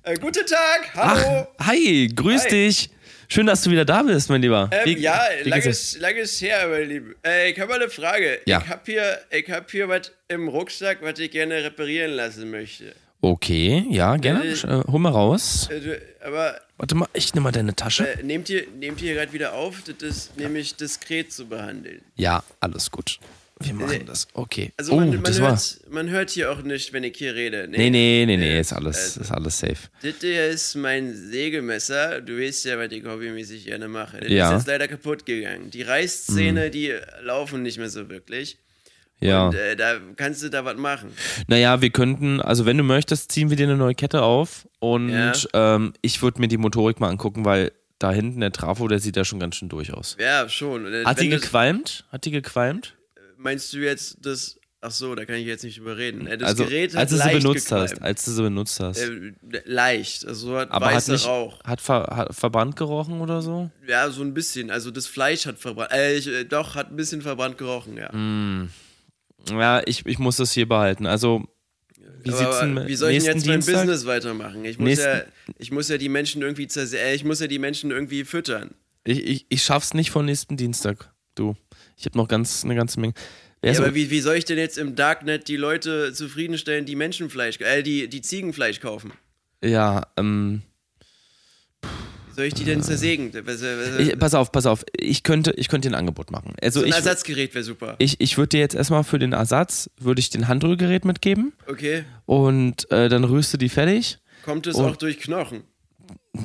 Äh, guten Tag, Ach, hallo. hi, grüß Hi. dich. Schön, dass du wieder da bist, mein Lieber. Ähm, Wie- ja, wie geht's dir? langes, langes her, mein Lieber. Äh, ich habe mal eine Frage. Ja. Ich habe hier, ich hab hier was im Rucksack, was ich gerne reparieren lassen möchte. Okay, ja, gerne. Äh, äh, Hol mal raus. Äh, aber Warte mal, ich nehme mal deine Tasche. äh, nehmt ihr, nehmt ihr gerade wieder auf, das ist nämlich diskret zu behandeln. Ja, alles gut. Wir machen Nee. das. Okay. Also oh, man, man, das war. hört, man hört hier auch nicht, wenn ich hier rede. Nee, nee, nee, nee, Äh, ist alles, äh, ist alles safe. Das hier ist mein Sägemesser. Du weißt ja, was ich hobbymäßig gerne mache. Das Ja. ist jetzt leider kaputt gegangen. Die Reißzähne, die laufen nicht mehr so wirklich. Ja. Und äh, da kannst du da was machen. Naja, wir könnten, also wenn du möchtest, ziehen wir dir eine neue Kette auf und Ja. ähm, ich würde mir die Motorik mal angucken, weil da hinten der Trafo, der sieht ja schon ganz schön durch aus. Ja, schon. Äh, Hat die gequalmt? Hat die gequalmt? Meinst du jetzt das. Ach so, da kann ich jetzt nicht überreden. Äh, Das also, Gerät hat als du sie benutzt gequalmt. hast, als du sie benutzt hast. Äh, leicht. Also so hat Aber hat weißer nicht, Rauch. hat, ver, hat verbrannt gerochen oder so? Ja, so ein bisschen. Also das Fleisch hat verbrannt. Äh, ich, äh, doch, hat ein bisschen verbrannt gerochen, ja. Mhm. Ja, ich, ich muss das hier behalten. Also, wie Aber wie soll ich denn jetzt mein Dienstag? Business weitermachen? Ich muss, Nächsten- ja, ich muss ja die Menschen irgendwie äh, ich muss ja die Menschen irgendwie füttern. Ich, ich, ich schaff's nicht vor nächsten Dienstag, du. Ich habe noch ganz eine ganze Menge. Ja, aber wie, wie soll ich denn jetzt im Darknet die Leute zufriedenstellen, die Menschenfleisch, äh, die, die Ziegenfleisch kaufen? ja, ähm, Wie soll ich die denn zersägen? Was, was, ich, pass auf, pass auf. Ich könnte, ich könnte dir ein Angebot machen. Also so ein ich, Ersatzgerät wäre super. ich, ich würde dir jetzt erstmal für den Ersatz, würde ich den Handrührgerät mitgeben Okay. und äh, dann rührst du die fertig. Kommt es auch durch Knochen?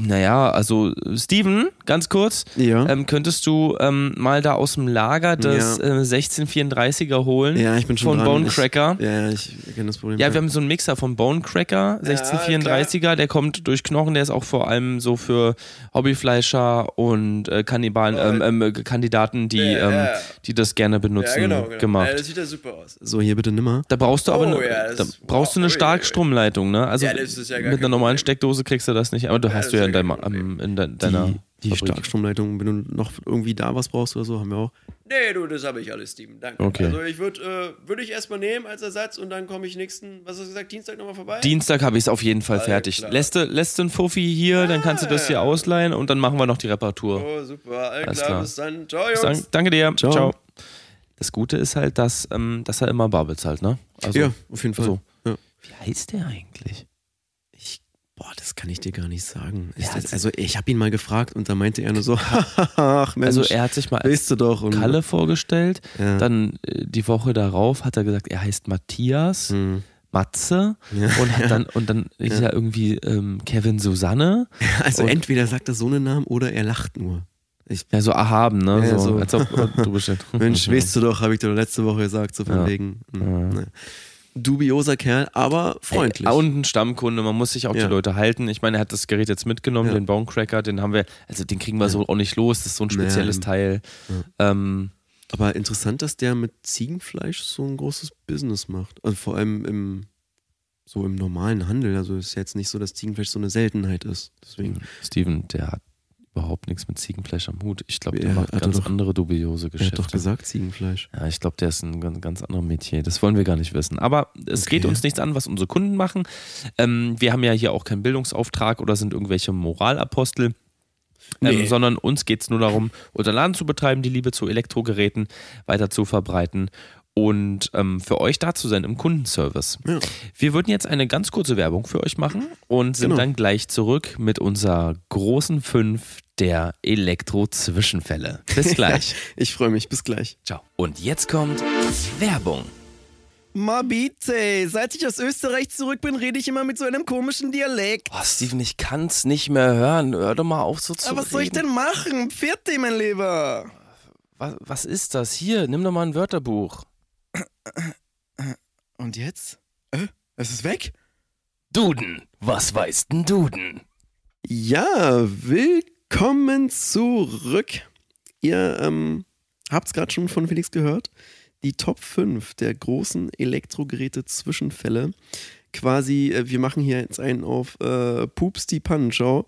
Naja, also Steven, ganz kurz, Ja. ähm, könntest du ähm, mal da aus dem Lager das Ja. äh, 1634er holen ja, ich bin schon von dran. Bone Ich- Cracker? Ja, ich kenne das Problem. Ja, wir haben so einen Mixer von Bone Cracker, 1634er, der kommt durch Knochen, der ist auch vor allem so für Hobbyfleischer und äh, Kannibalen, ähm, ähm, Kandidaten, die, Ja, ähm, ja. die das gerne benutzen, ja, genau. genau. gemacht. Ja, das sieht ja super aus. So, hier bitte nimmer. da brauchst du aber Oh, eine, ja, das da brauchst du eine wow, ui, ui. Starkstromleitung, ne? Also Ja, das ist ja gar mit einer normalen. Steckdose kriegst du das nicht, aber du Ja, hast du ja in, deinem, am- in de, deiner Die, die. Starkstromleitung, wenn du noch irgendwie da was brauchst oder so, haben wir auch. Nee, du, das habe ich alles, Steven. Danke. Okay. Also ich würde äh, würd ich erstmal nehmen als Ersatz und dann komme ich nächsten, was hast du gesagt, Dienstag nochmal vorbei? Dienstag habe ich es auf jeden Fall Alles fertig. klar. Lässt du, lässt einen Fuffi hier, dann kannst du das hier ausleihen und dann machen wir noch die Reparatur. oh, super. Alles Alles klar, klar. bis dann. Ciao, Jungs. Dank, danke dir. Ciao. Ciao. Das Gute ist halt, dass, ähm, dass er immer bar bezahlt, ne? Also, ja, auf jeden Fall. so. Ja. Wie heißt der eigentlich? Das kann ich dir gar nicht sagen. Ja, das, also, ich habe ihn mal gefragt und da meinte er nur so, ach Mensch, Also er hat sich mal als du doch. Und, Kalle vorgestellt. Ja. Dann äh, die Woche darauf hat er gesagt, er heißt Matthias, Hm. Matze und hat dann und dann ist er irgendwie ähm, Kevin Susanne. Also entweder sagt er so einen Namen oder er lacht nur. Ich, Ja, so erhaben, ne? Ja, so, so. Als ob du Mensch, weißt du doch, habe ich dir letzte Woche gesagt, so von Ja. wegen. hm, ne. Dubioser Kerl, aber freundlich. Ey, und ein Stammkunde, man muss sich auch Ja. die Leute halten. Ich meine, er hat das Gerät jetzt mitgenommen, Ja. den Bonecracker, den haben wir, also den kriegen wir so auch nicht los, das ist so ein spezielles. Teil. Ähm, aber interessant, dass der mit Ziegenfleisch so ein großes Business macht. Also vor allem im so im normalen Handel. Also ist jetzt nicht so, dass Ziegenfleisch so eine Seltenheit ist. Deswegen. Steven, der hat überhaupt nichts mit Ziegenfleisch am Hut. Ich glaube, der Ja, macht hat er ganz doch- andere dubiose Er Geschäfte. hat doch gesagt Ziegenfleisch. Ja, ich glaube, der ist ein ganz, ganz anderes Metier. Das wollen wir gar nicht wissen. Aber es Okay. geht uns nichts an, was unsere Kunden machen. Ähm, wir haben ja hier auch keinen Bildungsauftrag oder sind irgendwelche Moralapostel. Ähm, Nee. sondern uns geht es nur darum, unseren Laden zu betreiben, die Liebe zu Elektrogeräten weiter zu verbreiten und ähm, für euch da zu sein im Kundenservice. Ja. Wir würden jetzt eine ganz kurze Werbung für euch machen und sind Genau. dann gleich zurück mit unserer großen Fünf der Elektro-Zwischenfälle. Bis gleich. Ich freue mich. Bis gleich. Ciao. Und jetzt kommt Werbung. Mabite, seit ich aus Österreich zurück bin, rede ich immer mit so einem komischen Dialekt. Oh, Steven, ich kann's nicht mehr hören. Hör doch mal auf, so zu Aber was soll ich reden. denn machen? Pfiat mein Lieber. Was, was ist das? Hier, nimm doch mal ein Wörterbuch. Und jetzt? Äh, es ist weg? Duden. Was weiß denn Duden? Ja, willkommen zurück. Ihr ähm, habt es gerade schon von Felix gehört. Die Top 5 der großen Elektrogeräte-Zwischenfälle. Quasi, äh, wir machen hier jetzt einen auf äh, Pups die Pannenschau.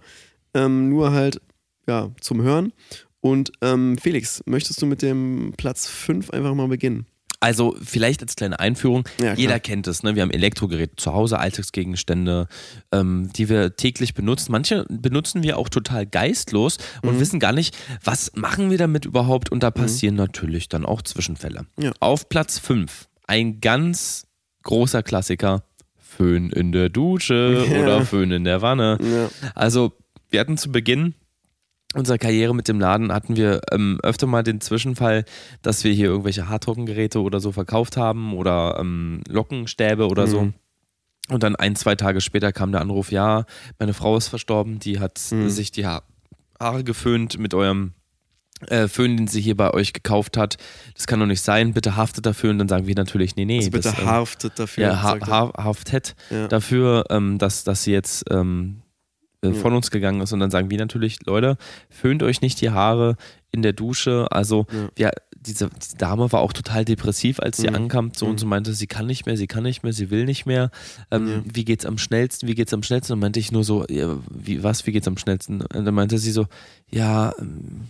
Ähm, nur halt, ja, zum Hören. Und ähm, Felix, möchtest du mit dem Platz 5 einfach mal beginnen? Also vielleicht als kleine Einführung, Ja, jeder kennt es, ne? wir haben Elektrogeräte zu Hause, Alltagsgegenstände, ähm, die wir täglich benutzen. Manche benutzen wir auch total geistlos und Mhm. wissen gar nicht, was machen wir damit überhaupt und da passieren natürlich dann auch Zwischenfälle. Ja. Auf Platz 5, ein ganz großer Klassiker, Föhn in der Dusche Ja. oder Föhn in der Wanne. Also wir hatten zu Beginn unserer Karriere mit dem Laden hatten wir ähm, öfter mal den Zwischenfall, dass wir hier irgendwelche Hardtrockengeräte oder so verkauft haben oder ähm, Lockenstäbe oder so. Mhm. Und dann ein, zwei Tage später kam der Anruf, ja, meine Frau ist verstorben, die hat Mhm. sich die ha Haare geföhnt mit eurem äh, Föhn, den sie hier bei euch gekauft hat. Das kann doch nicht sein, bitte haftet dafür. Und dann sagen wir natürlich, nee, nee. Also bitte das, ähm, haftet dafür. ja, ha haftet Ja. dafür, ähm, dass, dass sie jetzt ähm, äh, von uns gegangen ist. Und dann sagen wir natürlich, Leute, föhnt euch nicht die Haare in der Dusche. Also Ja. diese, diese Dame war auch total depressiv, als sie Mhm. ankam zu uns Mhm. und meinte, sie kann nicht mehr, sie kann nicht mehr, sie will nicht mehr. Ähm, Ja. Wie geht's am schnellsten? Wie geht's am schnellsten? Und meinte ich nur so, ja, wie, was, wie geht's am schnellsten? Und dann meinte sie so, ja, ähm,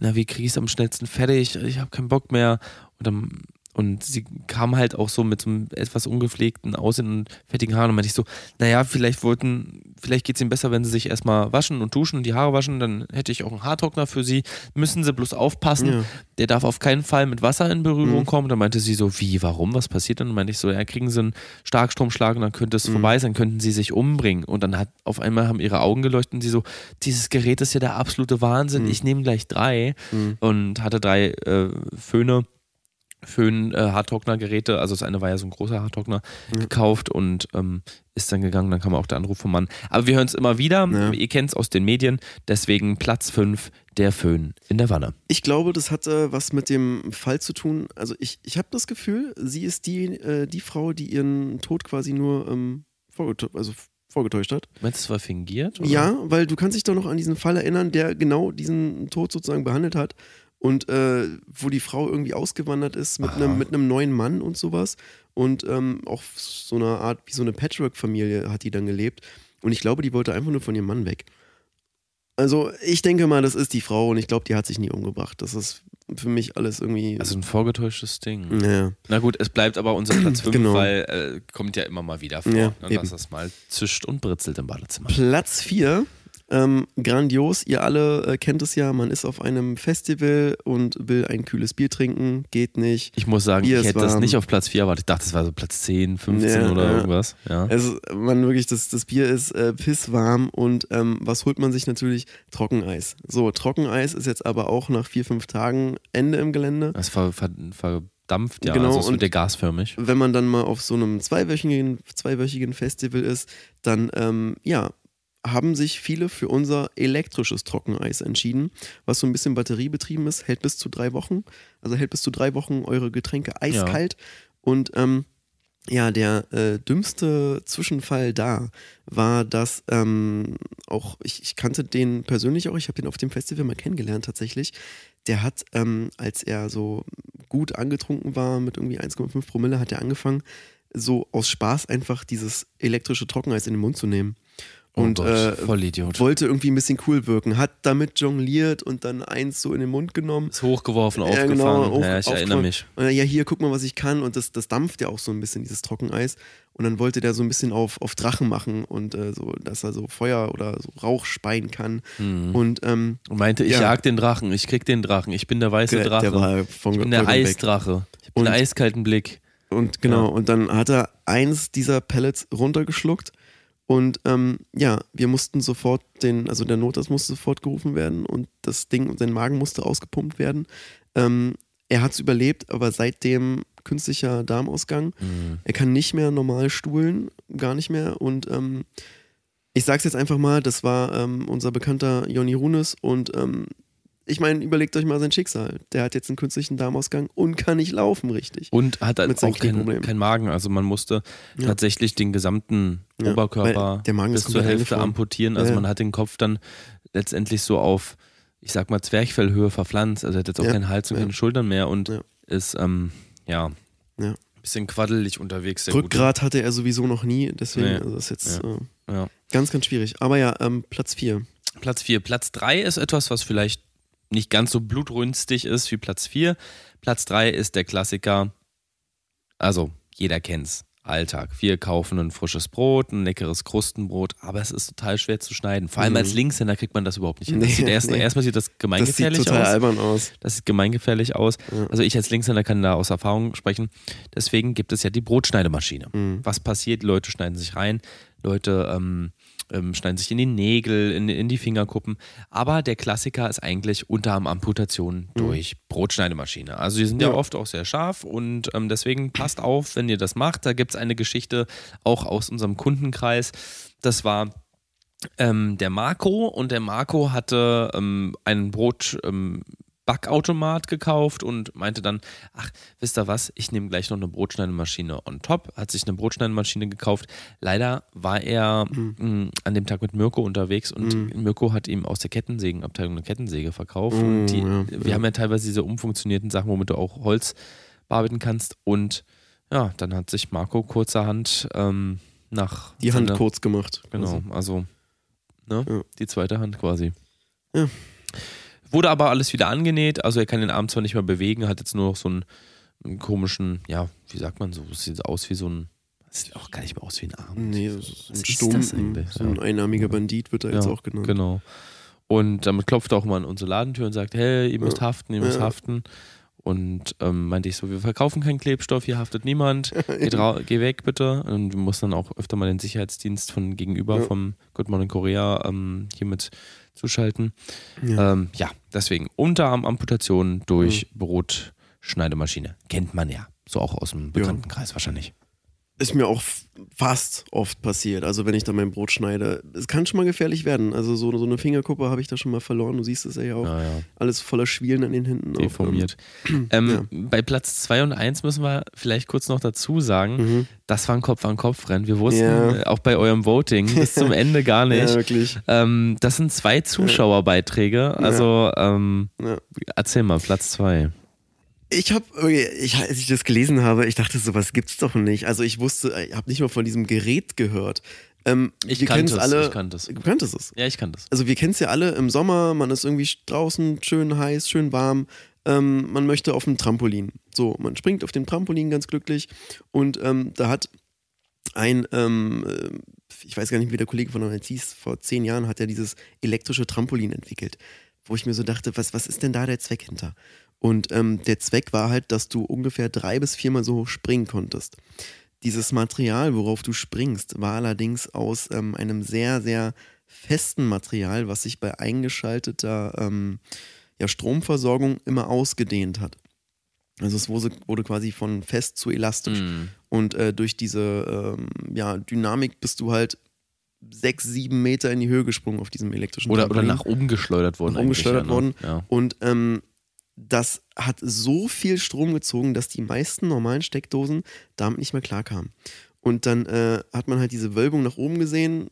na, wie kriege ich es am schnellsten fertig? Ich habe keinen Bock mehr. Und dann und sie kam halt auch so mit so einem etwas ungepflegten Aussehen und fettigen Haaren. Und meinte ich so, naja, vielleicht wollten, vielleicht geht es ihnen besser, wenn sie sich erstmal waschen und duschen und die Haare waschen. Dann hätte ich auch einen Haartrockner für sie. Müssen sie bloß aufpassen. Ja. Der darf auf keinen Fall mit Wasser in Berührung Mhm. kommen. Dann meinte sie so, wie, warum, was passiert? Und dann meinte ich so, ja, kriegen sie einen Starkstromschlag und dann könnte es Mhm. vorbei sein, könnten sie sich umbringen. Und dann hat auf einmal haben ihre Augen geleuchtet und sie so, dieses Gerät ist ja der absolute Wahnsinn. Mhm. Ich nehme gleich drei Mhm. und hatte drei äh, Föhne. Föhn, äh, Haartrocknergeräte, also das eine war ja so ein großer Haartrockner, Ja. gekauft und ähm, ist dann gegangen, dann kam auch der Anruf vom Mann. Aber wir hören es immer wieder, Ja. ihr kennt es aus den Medien, deswegen Platz 5, der Föhn in der Wanne. Ich glaube, das hatte was mit dem Fall zu tun. Also ich, ich habe das Gefühl, sie ist die, äh, die Frau, die ihren Tod quasi nur ähm, vorgetäuscht, also vorgetäuscht hat. Meinst du, es war fingiert? oder? Ja, weil du kannst dich doch noch an diesen Fall erinnern, der genau diesen Tod sozusagen behandelt hat. Und äh, wo die Frau irgendwie ausgewandert ist mit einem mit einem neuen Mann und sowas. Und ähm, auch so eine Art, wie so eine Patchwork-Familie hat die dann gelebt. Und ich glaube, die wollte einfach nur von ihrem Mann weg. Also ich denke mal, das ist die Frau und ich glaube, die hat sich nie umgebracht. Das ist für mich alles irgendwie. Also ein vorgetäuschtes Ding. ja. Na gut, es bleibt aber unser Platz 5, Genau. weil äh, kommt ja immer mal wieder vor, Ja, ne, dass das mal zischt und britzelt im Badezimmer. Platz 4, ähm, grandios. Ihr alle äh, kennt es ja, man ist auf einem Festival und will ein kühles Bier trinken, geht nicht. Ich muss sagen, Bier ich hätte das warm. nicht auf Platz 4 erwartet. Ich dachte, das war so Platz 10, 15 Ja, oder ja. irgendwas. Ja. Also man wirklich, das, das Bier ist äh, pisswarm und ähm, was holt man sich natürlich? Trockeneis. So, Trockeneis ist jetzt aber auch nach vier, fünf Tagen Ende im Gelände. Das ver, ver, verdampft ja, Genau, also es und- wird ja gasförmig. Wenn man dann mal auf so einem zweiwöchigen, zweiwöchigen Festival ist, dann ähm, ja, haben sich viele für unser elektrisches Trockeneis entschieden, was so ein bisschen batteriebetrieben ist, hält bis zu drei Wochen. Also hält bis zu drei Wochen eure Getränke eiskalt. Und ähm, ja, der äh, dümmste Zwischenfall da war, dass ähm, auch, ich, ich kannte den persönlich auch, ich habe den auf dem Festival mal kennengelernt tatsächlich. Der hat, ähm, als er so gut angetrunken war, mit irgendwie 1,5 Promille, hat er angefangen, so aus Spaß einfach dieses elektrische Trockeneis in den Mund zu nehmen. Und oh Gott, äh, wollte irgendwie ein bisschen cool wirken, hat damit jongliert und dann eins so in den Mund genommen. Ist hochgeworfen, Ja, aufgefangen. genau, ja, hoch- ich erinnere mich. Und dann, ja, hier, guck mal, was ich kann. Und das, das dampft ja auch so ein bisschen, dieses Trockeneis. Und dann wollte der so ein bisschen auf, auf Drachen machen und äh, so, dass er so Feuer oder so Rauch speien kann. Mhm. Und ähm, Und meinte, ich Ja. jag den Drachen, ich krieg den Drachen, ich bin der weiße der, Drache. der war von, ich bin der vollkommen weg. Eisdrache. Ich Und- bin einen eiskalten Blick. Und genau, Ja. und dann hat er eins dieser Pellets runtergeschluckt. Und ähm, ja, wir mussten sofort den, also der Notarzt musste sofort gerufen werden und das Ding, sein Magen musste ausgepumpt werden. Ähm, er hat es überlebt, aber seitdem künstlicher Darmausgang. Mhm. Er kann nicht mehr normal stuhlen, gar nicht mehr. Und ähm, ich sag's jetzt einfach mal, das war ähm, unser bekannter Jonny Runes und ähm, ich meine, überlegt euch mal sein Schicksal. Der hat jetzt einen künstlichen Darmausgang und kann nicht laufen richtig. Und hat halt auch keinen kein Magen. Also man musste Ja. tatsächlich den gesamten Ja, Oberkörper bis zur Hälfte amputieren. Also Ja, ja. man hat den Kopf dann letztendlich so auf, ich sag mal, Zwerchfellhöhe verpflanzt. Also er hat jetzt auch Ja, keinen Hals und ja. keine Schultern mehr und Ja. ist, ähm, ja, Ja. bisschen quaddelig unterwegs. Rückgrat hatte er sowieso noch nie, deswegen Nee. also das ist jetzt äh, Ja. ganz, ganz schwierig. Aber ja, ähm, Platz 4. Platz 4. Platz 3 ist etwas, was vielleicht nicht ganz so blutrünstig ist wie Platz 4. Platz 3 ist der Klassiker, also jeder kennt's. Alltag. Wir kaufen ein frisches Brot, ein leckeres Krustenbrot, aber es ist total schwer zu schneiden. Vor allem Mhm. als Linkshänder kriegt man das überhaupt nicht hin. Nee, sieht erst, nee. Erstmal sieht das Das sieht gemeingefährlich total aus. albern aus. Das sieht gemeingefährlich aus. Ja. Also ich als Linkshänder kann da aus Erfahrung sprechen. Deswegen gibt es ja die Brotschneidemaschine. Mhm. Was passiert? Leute schneiden sich rein, Leute ähm, ähm, schneiden sich in die Nägel, in, in die Fingerkuppen. Aber der Klassiker ist eigentlich Unterarm-Amputation durch Brotschneidemaschine. Also die sind ja, Mhm. Ja. oft auch sehr scharf und ähm, deswegen passt auf, wenn ihr das macht. Da gibt es eine Geschichte auch aus unserem Kundenkreis. Das war ähm, der Marco und der Marco hatte ähm, einen Brot. Ähm, Backautomat gekauft und meinte dann, ach, wisst ihr was, ich nehme gleich noch eine Brotschneidemaschine on top, hat sich eine Brotschneidemaschine gekauft. Leider war er mh, an dem Tag mit Mirko unterwegs und Mirko hat ihm aus der Kettensägenabteilung eine Kettensäge verkauft. und die, ja, wir haben ja teilweise diese umfunktionierten Sachen, womit du auch Holz bearbeiten kannst und ja, dann hat sich Marco kurzerhand ähm, nach Die Hand kurz gemacht. Genau, also ne, Ja. die zweite Hand quasi. Ja. Wurde aber alles wieder angenäht, also er kann den Arm zwar nicht mehr bewegen, hat jetzt nur noch so einen, einen komischen, ja, wie sagt man so, es sieht aus wie so ein, es sieht auch gar nicht mehr aus wie ein Arm. Nee, das ist Was ein ist das eigentlich? so ein einarmiger Bandit wird er jetzt Ja, auch genannt. Genau. Und damit klopft er auch mal an unsere Ladentür und sagt, hey, ihr müsst Ja. haften, ihr müsst Ja. haften. Und ähm, meinte ich so, wir verkaufen keinen Klebstoff, hier haftet niemand, geh, geh weg bitte. Und wir mussten dann auch öfter mal den Sicherheitsdienst von gegenüber Ja. vom Good Morning Korea ähm, hiermit zuschalten. Ja. Ja, ähm, ja deswegen Unterarmamputation durch Brotschneidemaschine. Kennt man ja. So auch aus dem Bekanntenkreis wahrscheinlich. Ist mir auch fast oft passiert. Also wenn ich da mein Brot schneide. Es kann schon mal gefährlich werden. Also so, so eine Fingerkuppe habe ich da schon mal verloren. Du siehst es ja auch. Ja, ja. Alles voller Schwielen an den Händen. Deformiert. Ähm, Ja. Bei Platz 2 und 1 müssen wir vielleicht kurz noch dazu sagen, Mhm. das war ein Kopf-an-Kopf-Rennen. Wir wussten äh, auch bei eurem Voting bis zum Ende gar Ähm, nicht. Ja, wirklich. Ähm, das sind zwei Zuschauerbeiträge. Also ähm, erzähl mal, Platz 2. Ich habe, ich, als ich das gelesen habe, ich dachte, sowas gibt's doch nicht. Also ich wusste, ich habe nicht mal von diesem Gerät gehört. Ähm, Ich kannte es, alle. ich kannte es. Du kanntest es. Ja, ich kann das. Also wir kennen es ja alle im Sommer, man ist irgendwie draußen schön heiß, schön warm. Ähm, man möchte auf dem Trampolin. So, man springt auf dem Trampolin ganz glücklich. Und ähm, da hat ein, ähm, äh, ich weiß gar nicht, wie der Kollege von uns hieß, vor zehn Jahren hat er dieses elektrische Trampolin entwickelt. Wo ich mir so dachte, was, was ist denn da der Zweck hinter? Und ähm, der Zweck war halt, dass du ungefähr drei bis viermal so hoch springen konntest. Dieses Material, worauf du springst, war allerdings aus ähm, einem sehr, sehr festen Material, was sich bei eingeschalteter ähm, ja, Stromversorgung immer ausgedehnt hat. Also es wurde, wurde quasi von fest zu elastisch. Mhm. Und äh, durch diese ähm, ja, Dynamik bist du halt sechs, sieben Meter in die Höhe gesprungen auf diesem elektrischen Oder, oder nach oben geschleudert worden. Nach oben geschleudert ja, ne? worden. Ja. Und ähm, das hat so viel Strom gezogen, dass die meisten normalen Steckdosen damit nicht mehr klarkamen. Und dann äh, hat man halt diese Wölbung nach oben gesehen.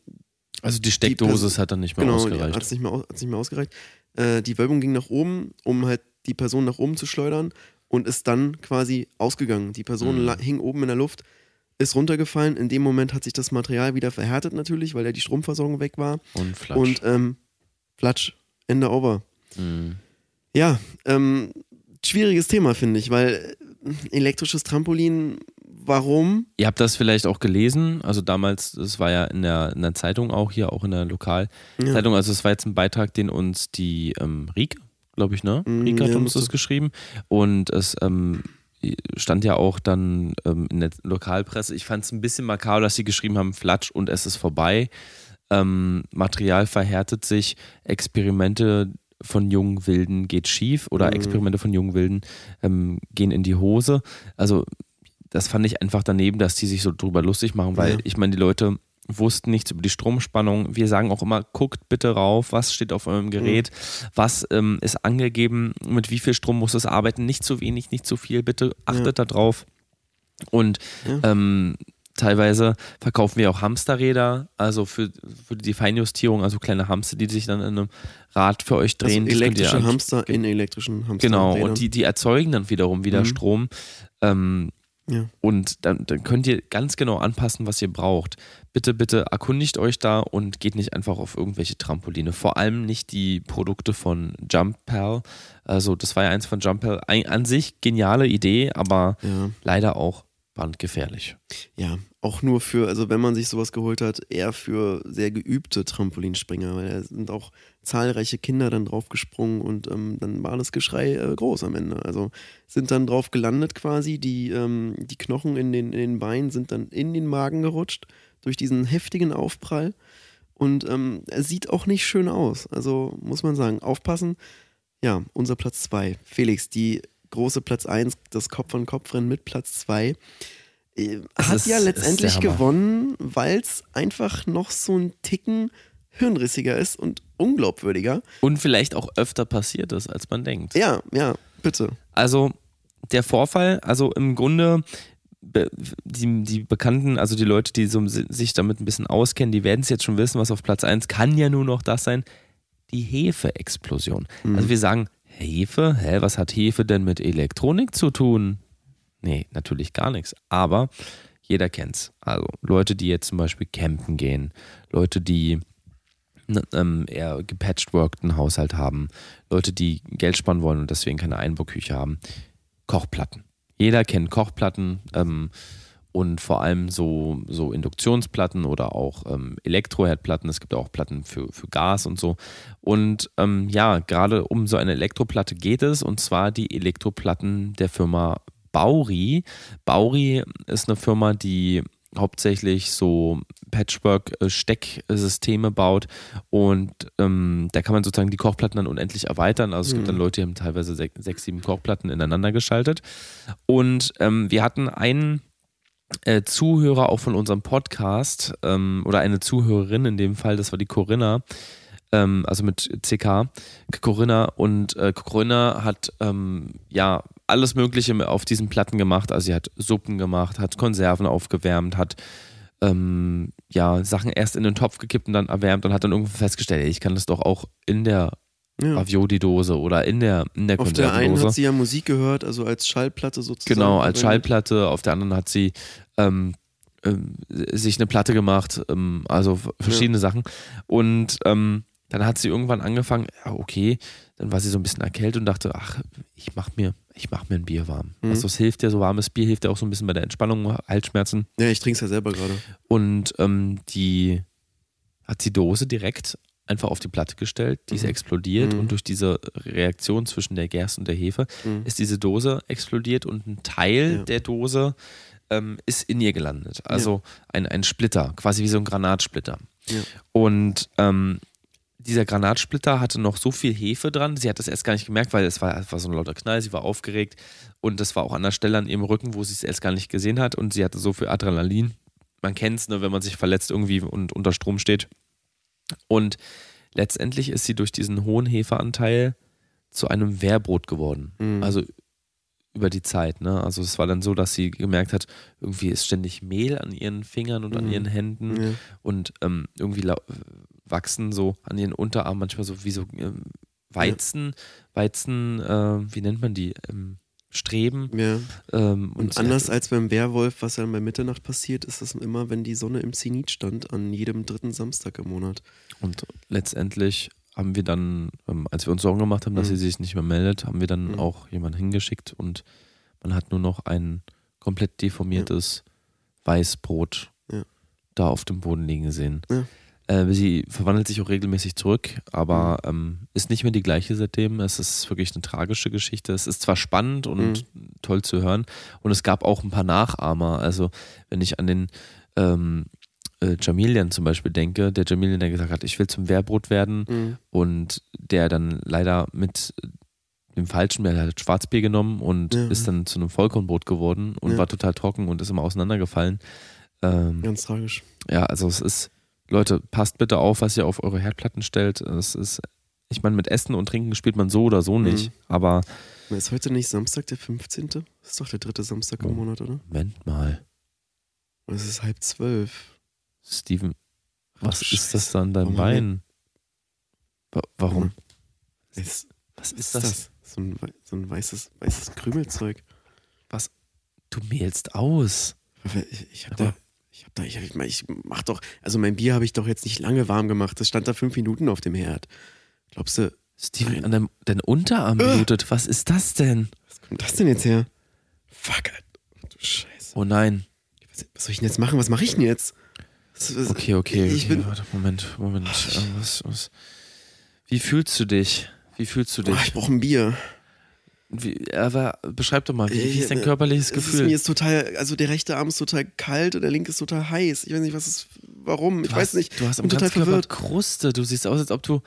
Also die Steckdose Pers- hat dann nicht mehr Genau, ausgereicht. hat es nicht mehr, nicht mehr ausgereicht. Äh, die Wölbung ging nach oben, um halt die Person nach oben zu schleudern und ist dann quasi ausgegangen. Die Person Mhm. hing oben in der Luft ist runtergefallen. In dem Moment hat sich das Material wieder verhärtet natürlich, weil ja die Stromversorgung weg war. Und Flatsch. Und ähm, Flatsch, Ende over. Mhm. Ja, ähm, schwieriges Thema, finde ich, weil äh, elektrisches Trampolin, warum? Ihr habt das vielleicht auch gelesen, also damals, das war ja in der, in der Zeitung auch, hier auch in der Lokalzeitung, also es war jetzt ein Beitrag, den uns die ähm, Rieke, glaube ich, ne? Mm, Rieke hat ja, uns das geschrieben und es ähm, stand ja auch dann ähm, in der Lokalpresse, ich fand es ein bisschen makaber, dass sie geschrieben haben, Flatsch und es ist vorbei. Ähm, Material verhärtet sich, Experimente von jungen Wilden geht schief oder Mhm. Experimente von jungen Wilden ähm, gehen in die Hose. Also das fand ich einfach daneben, dass die sich so drüber lustig machen, weil Ja. ich meine, die Leute wussten nichts über die Stromspannung. Wir sagen auch immer, guckt bitte rauf, was steht auf eurem Gerät, was ähm, ist angegeben, mit wie viel Strom muss es arbeiten, nicht zu wenig, nicht zu viel, bitte achtet da drauf. Und Ja. ähm, teilweise verkaufen wir auch Hamsterräder, also für, für die Feinjustierung, also kleine Hamster, die sich dann in einem Rad für euch Also drehen. Ihr elektrische Hamster in elektrischen Hamster. Genau, und die, die erzeugen dann wiederum wieder Mhm. Strom. Ähm, Ja. Und dann, dann könnt ihr ganz genau anpassen, was ihr braucht. Bitte, bitte erkundigt euch da und geht nicht einfach auf irgendwelche Trampoline. Vor allem nicht die Produkte von Jumppal. Also, das war ja eins von Jumppal. Ein, an sich geniale Idee, aber Ja. leider auch brandgefährlich. Ja, auch nur für, also wenn man sich sowas geholt hat, eher für sehr geübte Trampolinspringer, weil da sind auch zahlreiche Kinder dann draufgesprungen und ähm, dann war das Geschrei äh, groß am Ende. Also sind dann drauf gelandet quasi, die, ähm, die Knochen in den, in den Beinen sind dann in den Magen gerutscht durch diesen heftigen Aufprall und ähm, es sieht auch nicht schön aus. Also muss man sagen, aufpassen. Ja, unser Platz 2. Felix, die große Platz 1, das Kopf-an-Kopf-Rennen mit Platz 2 äh, hat ist- ja letztendlich gewonnen, weil es einfach noch so ein Ticken hirnrissiger ist und unglaubwürdiger. Und vielleicht auch öfter passiert ist, als man denkt. Ja, ja, bitte. Also der Vorfall, also im Grunde die, die Bekannten, also die Leute, die so, sich damit ein bisschen auskennen, die werden es jetzt schon wissen, was auf Platz 1 kann ja nur noch das sein, die Hefe-Explosion. Also wir sagen, Hefe? Hä, was hat Hefe denn mit Elektronik zu tun? Nee, natürlich gar nichts. Aber jeder kennt's. Also Leute, die jetzt zum Beispiel campen gehen, Leute, die ne, ähm, eher gepatchworkten Haushalt haben, Leute, die Geld sparen wollen und deswegen keine Einbauküche haben, Kochplatten. Jeder kennt Kochplatten ähm, und vor allem so, so Induktionsplatten oder auch ähm, Elektroherdplatten. Es gibt auch Platten für, für Gas und so. Und ähm, ja, gerade um so eine Elektroplatte geht es und zwar die Elektroplatten der Firma Bauri. Bauri ist eine Firma, die hauptsächlich so Patchwork-Stecksysteme baut und ähm, da kann man sozusagen die Kochplatten dann unendlich erweitern. Also es gibt dann Leute, die haben teilweise sech, sechs, sieben Kochplatten ineinander geschaltet. Und ähm, wir hatten einen äh, Zuhörer auch von unserem Podcast ähm, oder eine Zuhörerin in dem Fall, das war die Corinna, ähm, also mit CK, Corinna und äh, Corinna hat ähm, ja alles Mögliche auf diesen Platten gemacht. Also sie hat Suppen gemacht, hat Konserven aufgewärmt, hat ähm, ja Sachen erst in den Topf gekippt und dann erwärmt und hat dann irgendwo festgestellt, ich kann das doch auch in der Ja. Ravioli-Dose oder in der, in der Auf der einen hat sie ja Musik gehört, also als Schallplatte sozusagen. Genau, als. Schallplatte. Auf der anderen hat sie ähm, ähm, sich eine Platte gemacht, ähm, also verschiedene Sachen. Und ähm, dann hat sie irgendwann angefangen, ja, okay, dann war sie so ein bisschen erkältet und dachte, ach, ich mach mir, ich mach mir ein Bier warm. Mhm. Also es hilft ja, so warmes Bier hilft ja auch so ein bisschen bei der Entspannung, Halsschmerzen. Ja, ich trinke es ja selber gerade. Und ähm, die hat die Dose direkt einfach auf die Platte gestellt, die ist Mhm. explodiert Mhm. und durch diese Reaktion zwischen der Gerste und der Hefe Mhm. ist diese Dose explodiert und ein Teil Ja. der Dose ähm, ist in ihr gelandet. Also ein, ein Splitter, quasi wie so ein Granatsplitter. Ja. Und ähm, dieser Granatsplitter hatte noch so viel Hefe dran, sie hat das erst gar nicht gemerkt, weil es war, war so ein lauter Knall, sie war aufgeregt und das war auch an der Stelle an ihrem Rücken, wo sie es erst gar nicht gesehen hat und sie hatte so viel Adrenalin. Man kennt es, ne, wenn man sich verletzt irgendwie und unter Strom steht. Und letztendlich ist sie durch diesen hohen Hefeanteil zu einem Wehrbrot geworden. Mhm. Also über die Zeit. Ne? Also es war dann so, dass sie gemerkt hat, irgendwie ist ständig Mehl an ihren Fingern und an Mhm. ihren Händen Ja. und ähm, irgendwie wachsen so an ihren Unterarmen manchmal so wie so ähm, Weizen, Weizen, äh, wie nennt man die? Ähm, streben. Ja. Ähm, Und sie anders hat- als beim Werwolf, was ja bei Mitternacht passiert, ist das immer, wenn die Sonne im Zenit stand, an jedem dritten Samstag im Monat. Und letztendlich haben wir dann, ähm, als wir uns Sorgen gemacht haben, dass Mhm. sie sich nicht mehr meldet, haben wir dann Mhm. auch jemanden hingeschickt und man hat nur noch ein komplett deformiertes Weißbrot Ja. da auf dem Boden liegen sehen. Ja. Äh, sie verwandelt sich auch regelmäßig zurück, aber ähm, ist nicht mehr die gleiche seitdem. Es ist wirklich eine tragische Geschichte. Es ist zwar spannend und toll zu hören und es gab auch ein paar Nachahmer. Also wenn ich an den ähm, äh, Jamilian zum Beispiel denke, der Jamilian, der gesagt hat, ich will zum Wehrbrot werden Mhm. und der dann leider mit dem falschen, der hat Schwarzbier genommen und Ja. ist dann zu einem Vollkornbrot geworden und Ja. war total trocken und ist immer auseinandergefallen. Ähm, Ganz tragisch. ja, also es ist, Leute, passt bitte auf, was ihr auf eure Herdplatten stellt. Es ist, ich meine, mit Essen und Trinken spielt man so oder so nicht, Mhm. aber Ist heute nicht Samstag, der 15.? Das ist doch der dritte Samstag im. Monat, oder? Moment mal, Und es ist halb zwölf. Steven, was Ach, ist das da an deinem Bein? Wa warum? Ist, Was was ist das? So ein, so ein weißes, weißes Krümelzeug. Du mehlst aus. Ich, ich hab Aber- da. Ich hab da, ich, ich, ich mach doch, also mein Bier habe ich doch jetzt nicht lange warm gemacht. Das stand da fünf Minuten auf dem Herd. Glaubst du, Steven, an deinem dein Unterarm Äh. blutet. Was ist das denn? was kommt das denn jetzt her? Fuck, Alter. Du Scheiße. Oh nein. Was, was soll ich denn jetzt machen? Was mache ich denn jetzt? Was, was, Okay, okay, okay. Ich bin, Warte, Moment, Moment. Äh, Was, was? Wie fühlst du dich? Wie fühlst du oh, dich? ich brauche ein Bier. Wie, aber beschreib doch mal, wie, wie ist dein Äh, körperliches Es ist Gefühl? mir jetzt total, also der rechte Arm ist total kalt und der linke ist total heiß. Ich weiß nicht, was ist, warum. Ich du weiß hast, nicht. Du hast am total verwirrt. Kruste. Du siehst aus, als ob du.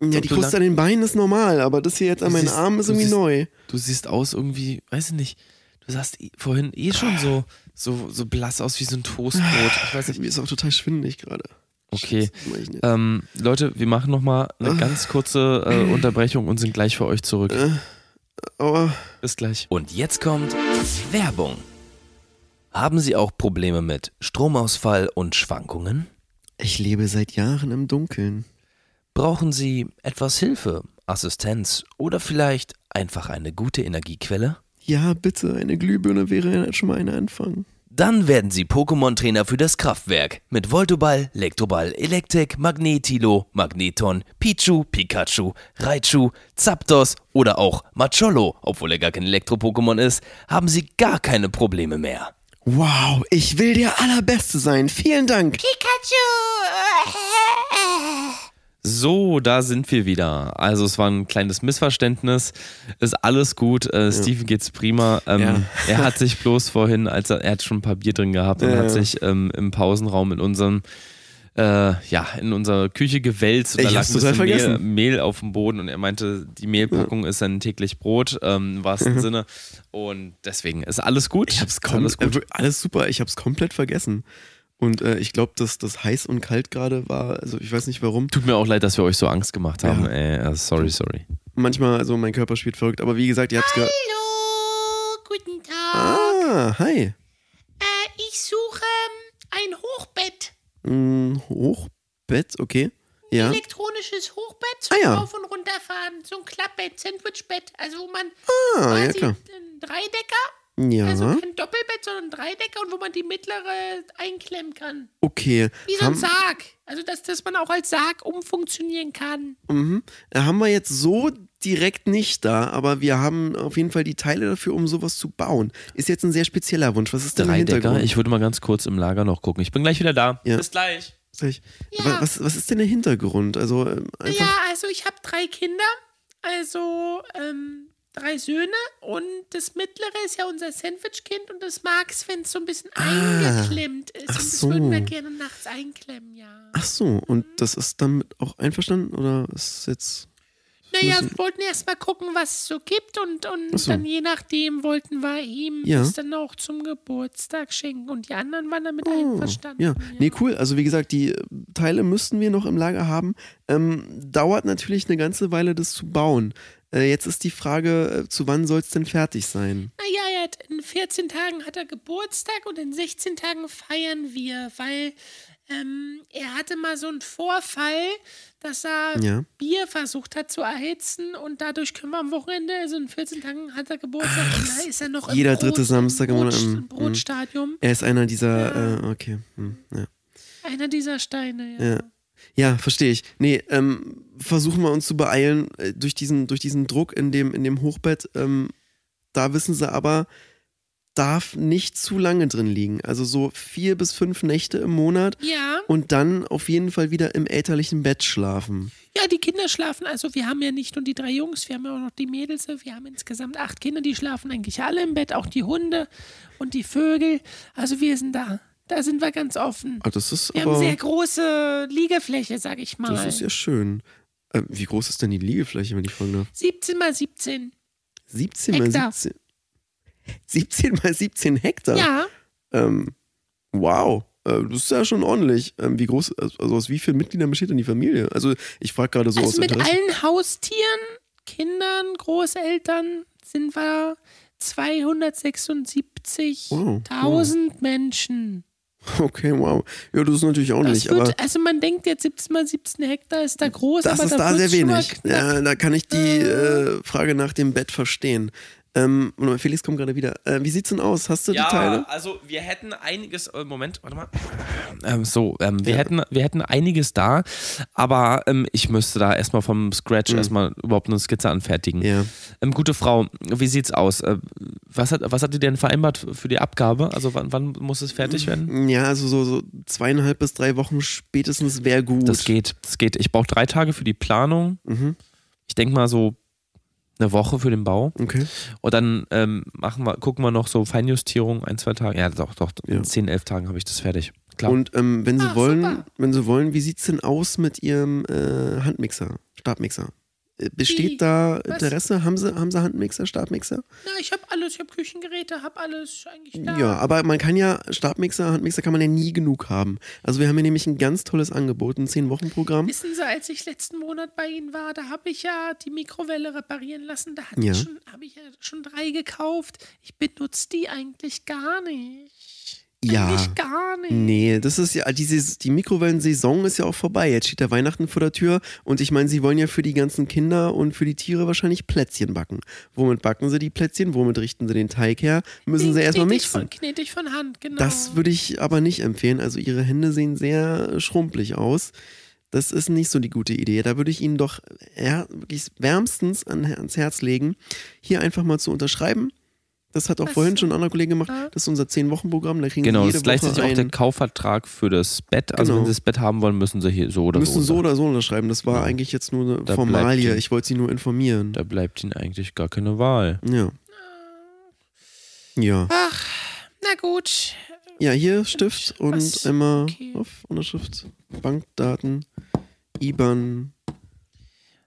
Ja, ob die du Kruste an den Beinen ist normal, aber das hier jetzt an meinen siehst- Armen ist irgendwie siehst- neu. Du siehst aus irgendwie, weiß ich nicht. Du sahst eh- vorhin eh schon so, so, so blass aus wie so ein Toastbrot. Ich weiß nicht. Mir ist auch total schwindelig gerade. Okay. Ähm, Leute, wir machen nochmal eine ganz kurze äh, Unterbrechung und sind gleich für euch zurück. Aber Bis gleich. Und jetzt kommt Werbung. Haben Sie auch Probleme mit Stromausfall und Schwankungen? ich lebe seit Jahren im Dunkeln. Brauchen Sie etwas Hilfe, Assistenz oder vielleicht einfach eine gute Energiequelle? Ja, bitte, eine Glühbirne wäre ja schon mal ein Anfang. Dann werden Sie Pokémon-Trainer für das Kraftwerk mit Voltoball, Elektroball, Elektrik, Magnetilo, Magneton, Pichu, Pikachu, Raichu, Zapdos oder auch Macholo, obwohl er gar kein Elektro-Pokémon ist, haben Sie gar keine Probleme mehr. Wow, ich will der Allerbeste sein. Vielen Dank. So, da sind wir wieder. Also es war ein kleines Missverständnis. Ist alles gut. Äh, Steven geht's prima. Ähm, Ja. Er hat sich bloß vorhin, als er, er hat schon ein paar Bier drin gehabt und Ja, hat ja. sich ähm, im Pausenraum in unserem äh, ja, in unserer Küche gewälzt und Ich da lag ein bisschen Mehl. Mehl auf dem Boden und er meinte, die Mehlpackung ist sein täglich Brot, ähm, im wahrsten Sinne. Und deswegen ist alles gut. Ich hab's Ist kom alles gut. äh, alles super. Ich hab's komplett vergessen. Und äh, ich glaube, dass das heiß und kalt gerade war. Also ich weiß nicht warum. Tut mir auch leid, dass wir euch so Angst gemacht haben. Ja. Ey, äh, sorry, sorry. Manchmal, also mein Körper spielt verrückt. Aber wie gesagt, ihr habt's gehört. Hallo, guten Tag. Ah, hi. Äh, ich suche ähm, ein Hochbett. Hm, Hochbett, okay. Ja. Elektronisches Hochbett zum Ah, ja. Rauf- und Runterfahren. So ein Klappbett, Sandwichbett. Also wo man Ah, ja quasi klar. einen Dreidecker, Ja. also kein Doppelbett, sondern ein Dreidecker und wo man die mittlere einklemmen kann. Okay. Wie so ein Haben, Sarg. Also dass, dass man auch als Sarg umfunktionieren kann. mhm. Äh, haben wir jetzt so direkt nicht da, aber wir haben auf jeden Fall die Teile dafür, um sowas zu bauen. Ist jetzt ein sehr spezieller Wunsch. Was ist denn der Dreidecker. Hintergrund? Ich würde mal ganz kurz im Lager noch gucken. Ich bin gleich wieder da. Ja. Bis gleich. Ja. wa- was, was ist denn der Hintergrund? Also ähm, einfach. Ja, also ich habe drei Kinder, also ähm, drei Söhne und das mittlere ist ja unser Sandwich-Kind und das mag's, wenn es so ein bisschen eingeklemmt ist. Ah. ach und das so. würden wir gerne nachts einklemmen, ja. Ach so, und das ist damit auch einverstanden oder ist es jetzt. Naja, wir wollten erst mal gucken, was es so gibt und, und so. dann je nachdem wollten wir ihm Ja. das dann auch zum Geburtstag schenken und die anderen waren damit einverstanden. Oh, Ja, nee, cool. Also wie gesagt, die äh, Teile müssten wir noch im Lager haben. Ähm, dauert natürlich eine ganze Weile, das zu bauen. Äh, jetzt ist die Frage, äh, zu wann soll es denn fertig sein? Naja, er hat, in 14 Tagen hat er Geburtstag und in 16 Tagen feiern wir, weil ähm, er hatte mal so einen Vorfall, dass er Ja. Bier versucht hat zu erhitzen und dadurch können wir am Wochenende, also in 14 Tagen hat er Geburtstag und da ist er noch im jeder Brot, dritte Samstag im Brot, Monat, mm, Brotstadium. Er ist einer dieser, äh, okay. Hm, ja. Einer dieser Steine, ja. Ja. Ja, verstehe ich. Nee, ähm, versuchen wir uns zu beeilen äh, durch diesen, durch diesen Druck in dem, in dem Hochbett. Ähm, da wissen sie aber, darf nicht zu lange drin liegen. Also so vier bis fünf Nächte im Monat Ja, und dann auf jeden Fall wieder im elterlichen Bett schlafen. ja, die Kinder schlafen, also wir haben ja nicht nur die drei Jungs, wir haben ja auch noch die Mädels, wir haben insgesamt acht Kinder, die schlafen eigentlich alle im Bett, auch die Hunde und die Vögel. Also wir sind da. Da sind wir ganz offen. Ah, das ist Wir haben aber, sehr große Liegefläche, sag ich mal. das ist ja schön. Äh, wie groß ist denn die Liegefläche, wenn ich fragen darf? 17 mal 17. 17 mal Hektar. 17. 17 mal 17 Hektar? Ja, Ähm, wow. Äh, Das ist ja schon ordentlich. Ähm, wie groß, also aus wie vielen Mitgliedern besteht denn die Familie? Also ich frage gerade so aus also mit Interesse. allen Haustieren, Kindern, Großeltern sind wir 276.000 Menschen. Okay, wow. Ja, das ist natürlich ordentlich, Das wird, aber also man denkt jetzt 17 mal 17 Hektar ist da groß, das aber ist da, da sehr wenig. Ja, da kann ich die äh, Frage nach dem Bett verstehen. Ähm, Felix kommt gerade wieder. Äh, wie sieht's denn aus? Hast du Ja, die Teile? also wir hätten einiges, äh, Moment, warte mal. Ähm, so, ähm, wir, hätten, wir hätten einiges da, aber ähm, ich müsste da erstmal vom Scratch erstmal überhaupt eine Skizze anfertigen. Mhm. Ja. Ähm, gute Frau, wie sieht's aus? Äh, was, hat, was hat ihr denn vereinbart für die Abgabe? Also wann, wann muss es fertig werden? Ja, also so, so zweieinhalb bis drei Wochen spätestens wäre gut. Das geht, das geht. Ich brauche drei Tage für die Planung. Mhm. Ich denke mal so eine Woche für den Bau. Okay. Und dann ähm, machen wir, gucken wir noch so Feinjustierung, ein, zwei Tage. Ja, doch, doch. Ja. In zehn, elf Tagen habe ich das fertig. Klar. Und ähm, wenn Sie Ah, wollen, super. wenn Sie wollen, wie sieht's denn aus mit Ihrem äh, Handmixer, Stabmixer? Äh, Besteht Wie? da Was? Interesse? Haben Sie, haben Sie Handmixer, Stabmixer? Na, ich habe alles, ich habe Küchengeräte, habe alles eigentlich da. Ja, aber man kann ja, Stabmixer, Handmixer kann man ja nie genug haben. Also wir haben hier nämlich ein ganz tolles Angebot, ein 10-Wochen-Programm. Wissen Sie, als ich letzten Monat bei Ihnen war, da habe ich ja die Mikrowelle reparieren lassen. Da Ja. habe ich ja schon drei gekauft. Ich benutze die eigentlich gar nicht. Ja. Eigentlich gar nicht. Nee, das ist ja, diese, die Mikrowellensaison ist ja auch vorbei. Jetzt steht der Weihnachten vor der Tür und ich meine, sie wollen ja für die ganzen Kinder und für die Tiere wahrscheinlich Plätzchen backen. Womit backen sie die Plätzchen? Womit richten sie den Teig her? Müssen sie Den erstmal knete ich mixen. von, knete ich von Hand, genau. Das würde ich aber nicht empfehlen. Also ihre Hände sehen sehr schrumpelig aus. Das ist nicht so die gute Idee. Da würde ich Ihnen doch wirklich wärmstens an, ans Herz legen, hier einfach mal zu unterschreiben. Das hat auch Ach vorhin schon ein anderer Kollege gemacht. Ja. Das ist unser 10-Wochen-Programm. Da kriegen Genau, Sie das jede ist gleichzeitig Woche auch der Kaufvertrag für das Bett. Also Genau. wenn sie das Bett haben wollen, müssen sie hier so oder müssen so. so oder so unterschreiben. Das war eigentlich jetzt nur eine Da Formalie. Ich wollte Sie nur informieren. Da bleibt ihnen eigentlich gar keine Wahl. Ja. Ja. Ach, na gut. Ja, hier Stift und Was? immer Okay. auf Unterschrift, Bankdaten, IBAN.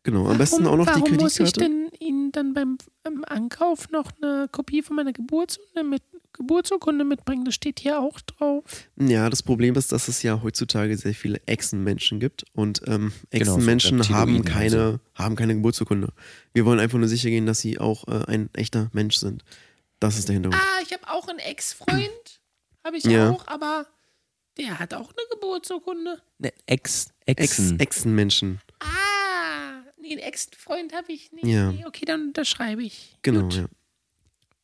Genau, am besten auch noch die warum muss ich Kreditkarte. Ihnen dann beim, Ankauf noch eine Kopie von meiner Geburtsurkunde, mit, Geburtsurkunde mitbringen? Das steht hier auch drauf. Ja, das Problem ist, dass es ja heutzutage sehr viele Echsenmenschen gibt und ähm, Genau, so Echsenmenschen haben Reptiloiden keine, also. haben keine Geburtsurkunde. Wir wollen einfach nur sicher gehen, dass sie auch äh, ein echter Mensch sind. Das ist der Hintergrund. Ah, ich habe auch einen Ex-Freund. Habe ich Ja. auch, aber der hat auch eine Geburtsurkunde. Ne, Ex, Ex Exen. Echsenmenschen. Ah, nee, einen Ex-Freund habe ich nicht. Ja. Nee, okay, dann unterschreibe ich. Genau, Gut. ja.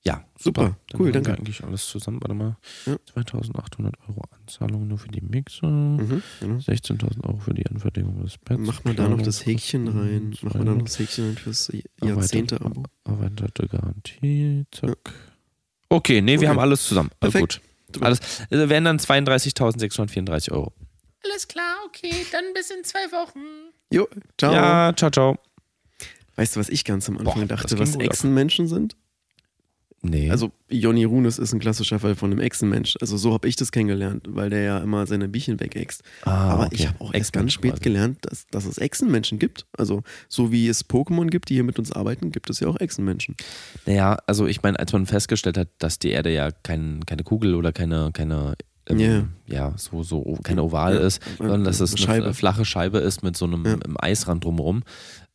ja, Super, super. Dann cool, danke. Wir eigentlich alles zusammen. Warte mal. Ja. 2800 Euro Anzahlung nur für die Mixer. Mhm, genau. 16.000 Euro für die Anfertigung des Betts. Mach mal da noch das Häkchen rein. Mach mal da noch das Häkchen rein fürs Jahrzehnte-Abo. Erweiterte Garantie. Zack. Okay, nee, wir Okay. haben alles zusammen. Alles Perfekt. gut. Alles, also wären dann 32.634 Euro. Alles klar, okay, dann bis in zwei Wochen. Jo, ciao. Ja, ciao, ciao. Weißt du, was ich ganz am Anfang Boah, dachte, was ab. Echsenmenschen sind? Nee. Also Jonny Runes ist ein klassischer Fall von einem Echsenmensch. Also so habe ich das kennengelernt, weil der ja immer seine Bichen wegäxt. Ah, Aber okay. ich habe auch erst ganz spät quasi. gelernt, dass, dass es Echsenmenschen gibt. Also so wie es Pokémon gibt, die hier mit uns arbeiten, gibt es ja auch Echsenmenschen. Naja, also ich meine, als man festgestellt hat, dass die Erde ja kein, keine Kugel oder keine, keine ähm, Ja. ja, so, so keine Oval Ja, ist, sondern dass es eine eine flache Scheibe ist mit so einem Ja. Eisrand drumherum.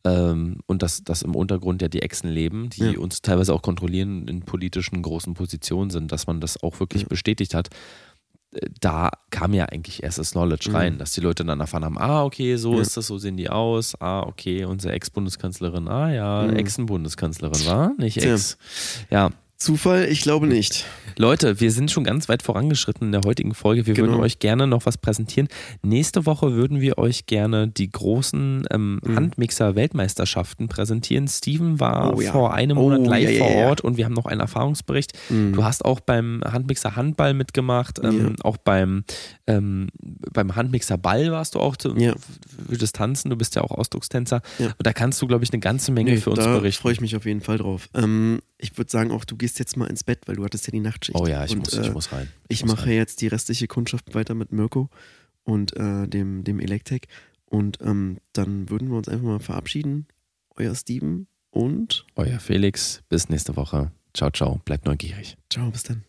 Ähm, und dass, dass im Untergrund ja die Echsen leben, die Ja. uns teilweise auch kontrollieren, in politischen großen Positionen sind, dass man das auch wirklich bestätigt hat. äh, da kam ja eigentlich erst das Knowledge Mhm. rein, dass die Leute dann erfahren haben, ah, okay, so ist das, so sehen die aus, ah, okay, unsere Ex-Bundeskanzlerin, ah ja, Mhm. Ex-Bundeskanzlerin war, nicht. Ex. Ja, Zufall? Ich glaube nicht. Leute, wir sind schon ganz weit vorangeschritten in der heutigen Folge. Wir Genau. würden euch gerne noch was präsentieren. Nächste Woche würden wir euch gerne die großen ähm, Mhm. Handmixer-Weltmeisterschaften präsentieren. Steven war Oh ja. vor einem Oh, Monat live ja, ja, vor ja. Ort und wir haben noch einen Erfahrungsbericht. Mhm. Du hast auch beim Handmixer Handball mitgemacht, ähm, auch beim, ähm, beim Handmixer Ball warst du auch zu, Ja. für das Tanzen. Du bist ja auch Ausdruckstänzer. Ja. Und da kannst du, glaube ich, eine ganze Menge Nee, für uns da berichten. freue ich mich auf jeden Fall drauf. Ähm, ich würde sagen, auch du gehst jetzt mal ins Bett, weil du hattest ja die Nachtschicht. Oh ja, ich, Und, muss, äh, ich muss rein. Ich muss mache jetzt die restliche Kundschaft weiter mit Mirko und äh, dem, dem Electek. Und ähm, dann würden wir uns einfach mal verabschieden. Euer Steven und Euer Felix. Bis nächste Woche. Ciao, ciao. Bleibt neugierig. ciao, bis dann.